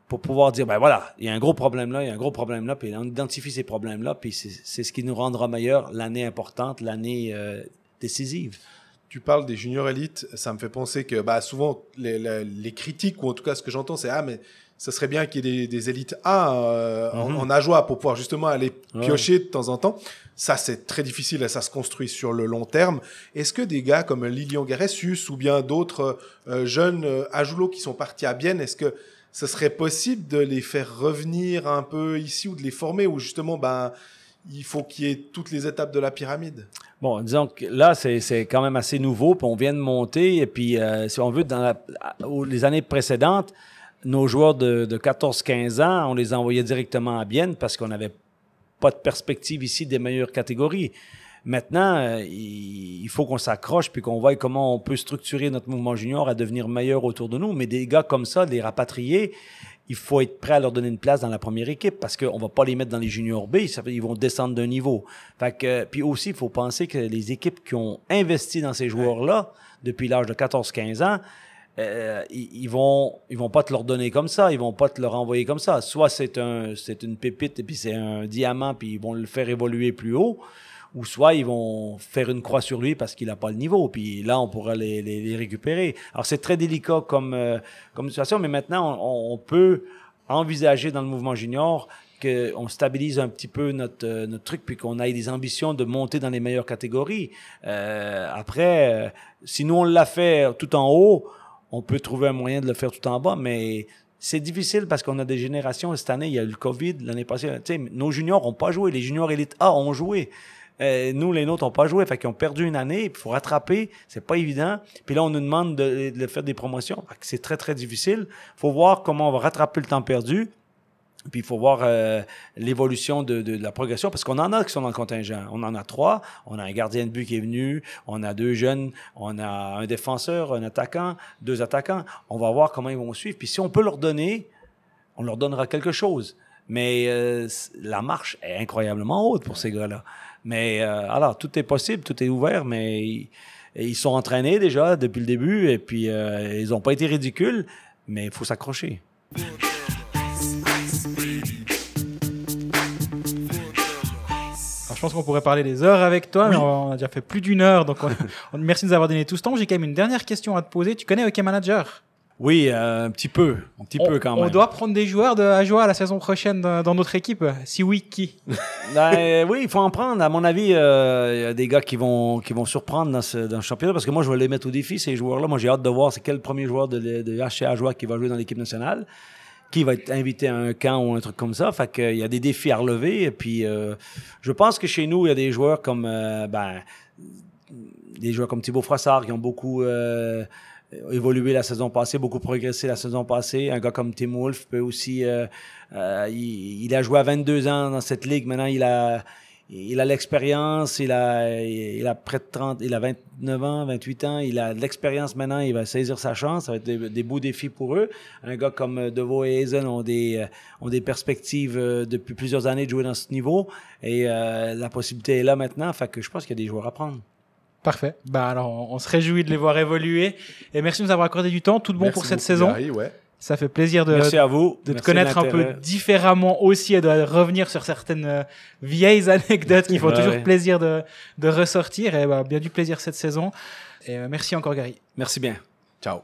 pour pouvoir dire, ben voilà, il y a un gros problème là, il y a un gros problème là, puis on identifie ces problèmes-là, puis c'est ce qui nous rendra meilleur l'année importante, l'année euh, décisive. Tu parles des juniors élites, ça me fait penser que bah, souvent les, les- les critiques, ou en tout cas ce que j'entends, c'est Ah, mais ça serait bien qu'il y ait des, des élites A euh, en, Mhm. en nageois pour pouvoir justement aller Ouais. piocher de temps en temps. Ça, c'est très difficile et ça se construit sur le long terme. Est-ce que des gars comme Lilian Garessius ou bien d'autres euh, jeunes euh, qui sont partis à Bienne, est-ce que ce serait possible de les faire revenir un peu ici ou de les former ou justement ben, il faut qu'il y ait toutes les étapes de la pyramide? Bon, disons que là, c'est quand même assez nouveau, puis on vient de monter, et puis euh, si on veut, dans la- les années précédentes, nos joueurs de, de 14-15 ans, on les envoyait directement à Bienne parce qu'on n'avait pas de perspective ici des meilleures catégories. Maintenant, euh, il faut qu'on s'accroche puis qu'on voie comment on peut structurer notre mouvement junior à devenir meilleur autour de nous. Mais des gars comme ça, des rapatriés, il faut être prêt à leur donner une place dans la première équipe parce qu'on va pas les mettre dans les juniors B, ils vont descendre d'un niveau. Puis aussi, il faut penser que les équipes qui ont investi dans ces joueurs-là depuis l'âge de 14-15 ans, euh, ils, vont ils vont pas te leur donner comme ça, ils vont pas te le renvoyer comme ça. Soit c'est un c'est une pépite et puis c'est un diamant puis ils vont le faire évoluer plus haut, ou soit ils vont faire une croix sur lui parce qu'il n'a pas le niveau. Puis là, on pourra les, les, les récupérer. Alors c'est très délicat comme euh, comme situation, mais maintenant on, on peut envisager dans le mouvement junior qu'on stabilise un petit peu notre, euh, notre truc, puis qu'on ait des ambitions de monter dans les meilleures catégories. Euh, après, euh, si nous on l'a fait tout en haut, on peut trouver un moyen de le faire tout en bas, mais c'est difficile parce qu'on a des générations. Cette année, il y a eu le COVID. L'année passée, nos juniors n'ont pas joué. Les juniors élite A ont joué. Euh, nous, les nôtres n'ont pas joué. Fait qu'ils ont perdu une année. Il faut rattraper. C'est pas évident. Puis là, on nous demande de, de faire des promotions. C'est très, très difficile. faut voir comment on va rattraper le temps perdu. Puis il faut voir euh, l'évolution de, de, de la progression, parce qu'on en a qui sont dans le contingent. On en a trois. On a un gardien de but qui est venu, on a deux jeunes, on a un défenseur, un attaquant, deux attaquants. On va voir comment ils vont suivre. Puis si on peut leur donner, on leur donnera quelque chose. Mais euh, la marche est incroyablement haute pour ces gars-là. Mais euh, alors, tout est possible, tout est ouvert, mais ils, ils sont entraînés déjà depuis le début et puis euh, ils n'ont pas été ridicules, mais il faut s'accrocher. Je pense qu'on pourrait parler des heures avec toi, mais on a déjà fait plus d'une heure, donc on, on- merci de nous avoir donné tout ce temps. J'ai quand même une dernière question à te poser. Tu connais Hockey Manager? Oui, euh, un petit peu, un petit on, peu quand on même. doit prendre des joueurs de Ajoa la saison prochaine dans, dans notre équipe. Si oui, qui Ben, oui, il faut en prendre. À mon avis, euh, il y a des gars qui vont, qui vont surprendre dans ce, dans ce championnat parce que moi, je vais les mettre au défi, ces joueurs-là. Moi, j'ai hâte de voir c'est quel premier joueur de, de HCA joueur qui va jouer dans l'équipe nationale, qui va être invité à un camp ou un truc comme ça. Fait que, euh, il y a des défis à relever. Et puis, euh, je pense que chez nous, il y a des joueurs comme, ben, des joueurs comme Thibaut Froissart qui ont beaucoup euh, évolué la saison passée, beaucoup progressé la saison passée. Un gars comme Tim Wolf peut aussi. euh, euh, il, il a joué à 22 ans dans cette ligue. Maintenant, il a. Il a l'expérience, il a, il a près de 30, il a 29 ans, 28 ans, il a l'expérience maintenant, il va saisir sa chance, ça va être des, beaux défis pour eux. Un gars comme euh, Devo et Hazen ont des, euh, ont des perspectives euh, depuis plusieurs années de jouer dans ce niveau et euh, la possibilité est là maintenant, fait que je pense qu'il y a des joueurs à prendre. Parfait. Bah alors, on, on se réjouit de les voir évoluer. Et merci de nous avoir accordé du temps. Tout de bon Merci pour cette saison. Gary, ouais. Ça fait plaisir de, Merci à vous. de te Merci connaître un peu différemment aussi et de revenir sur certaines euh, vieilles anecdotes qui font Ouais, toujours ouais. plaisir de, de ressortir. Et bah, bien du plaisir cette saison. Et euh, merci encore, Gary. Merci bien. Ciao.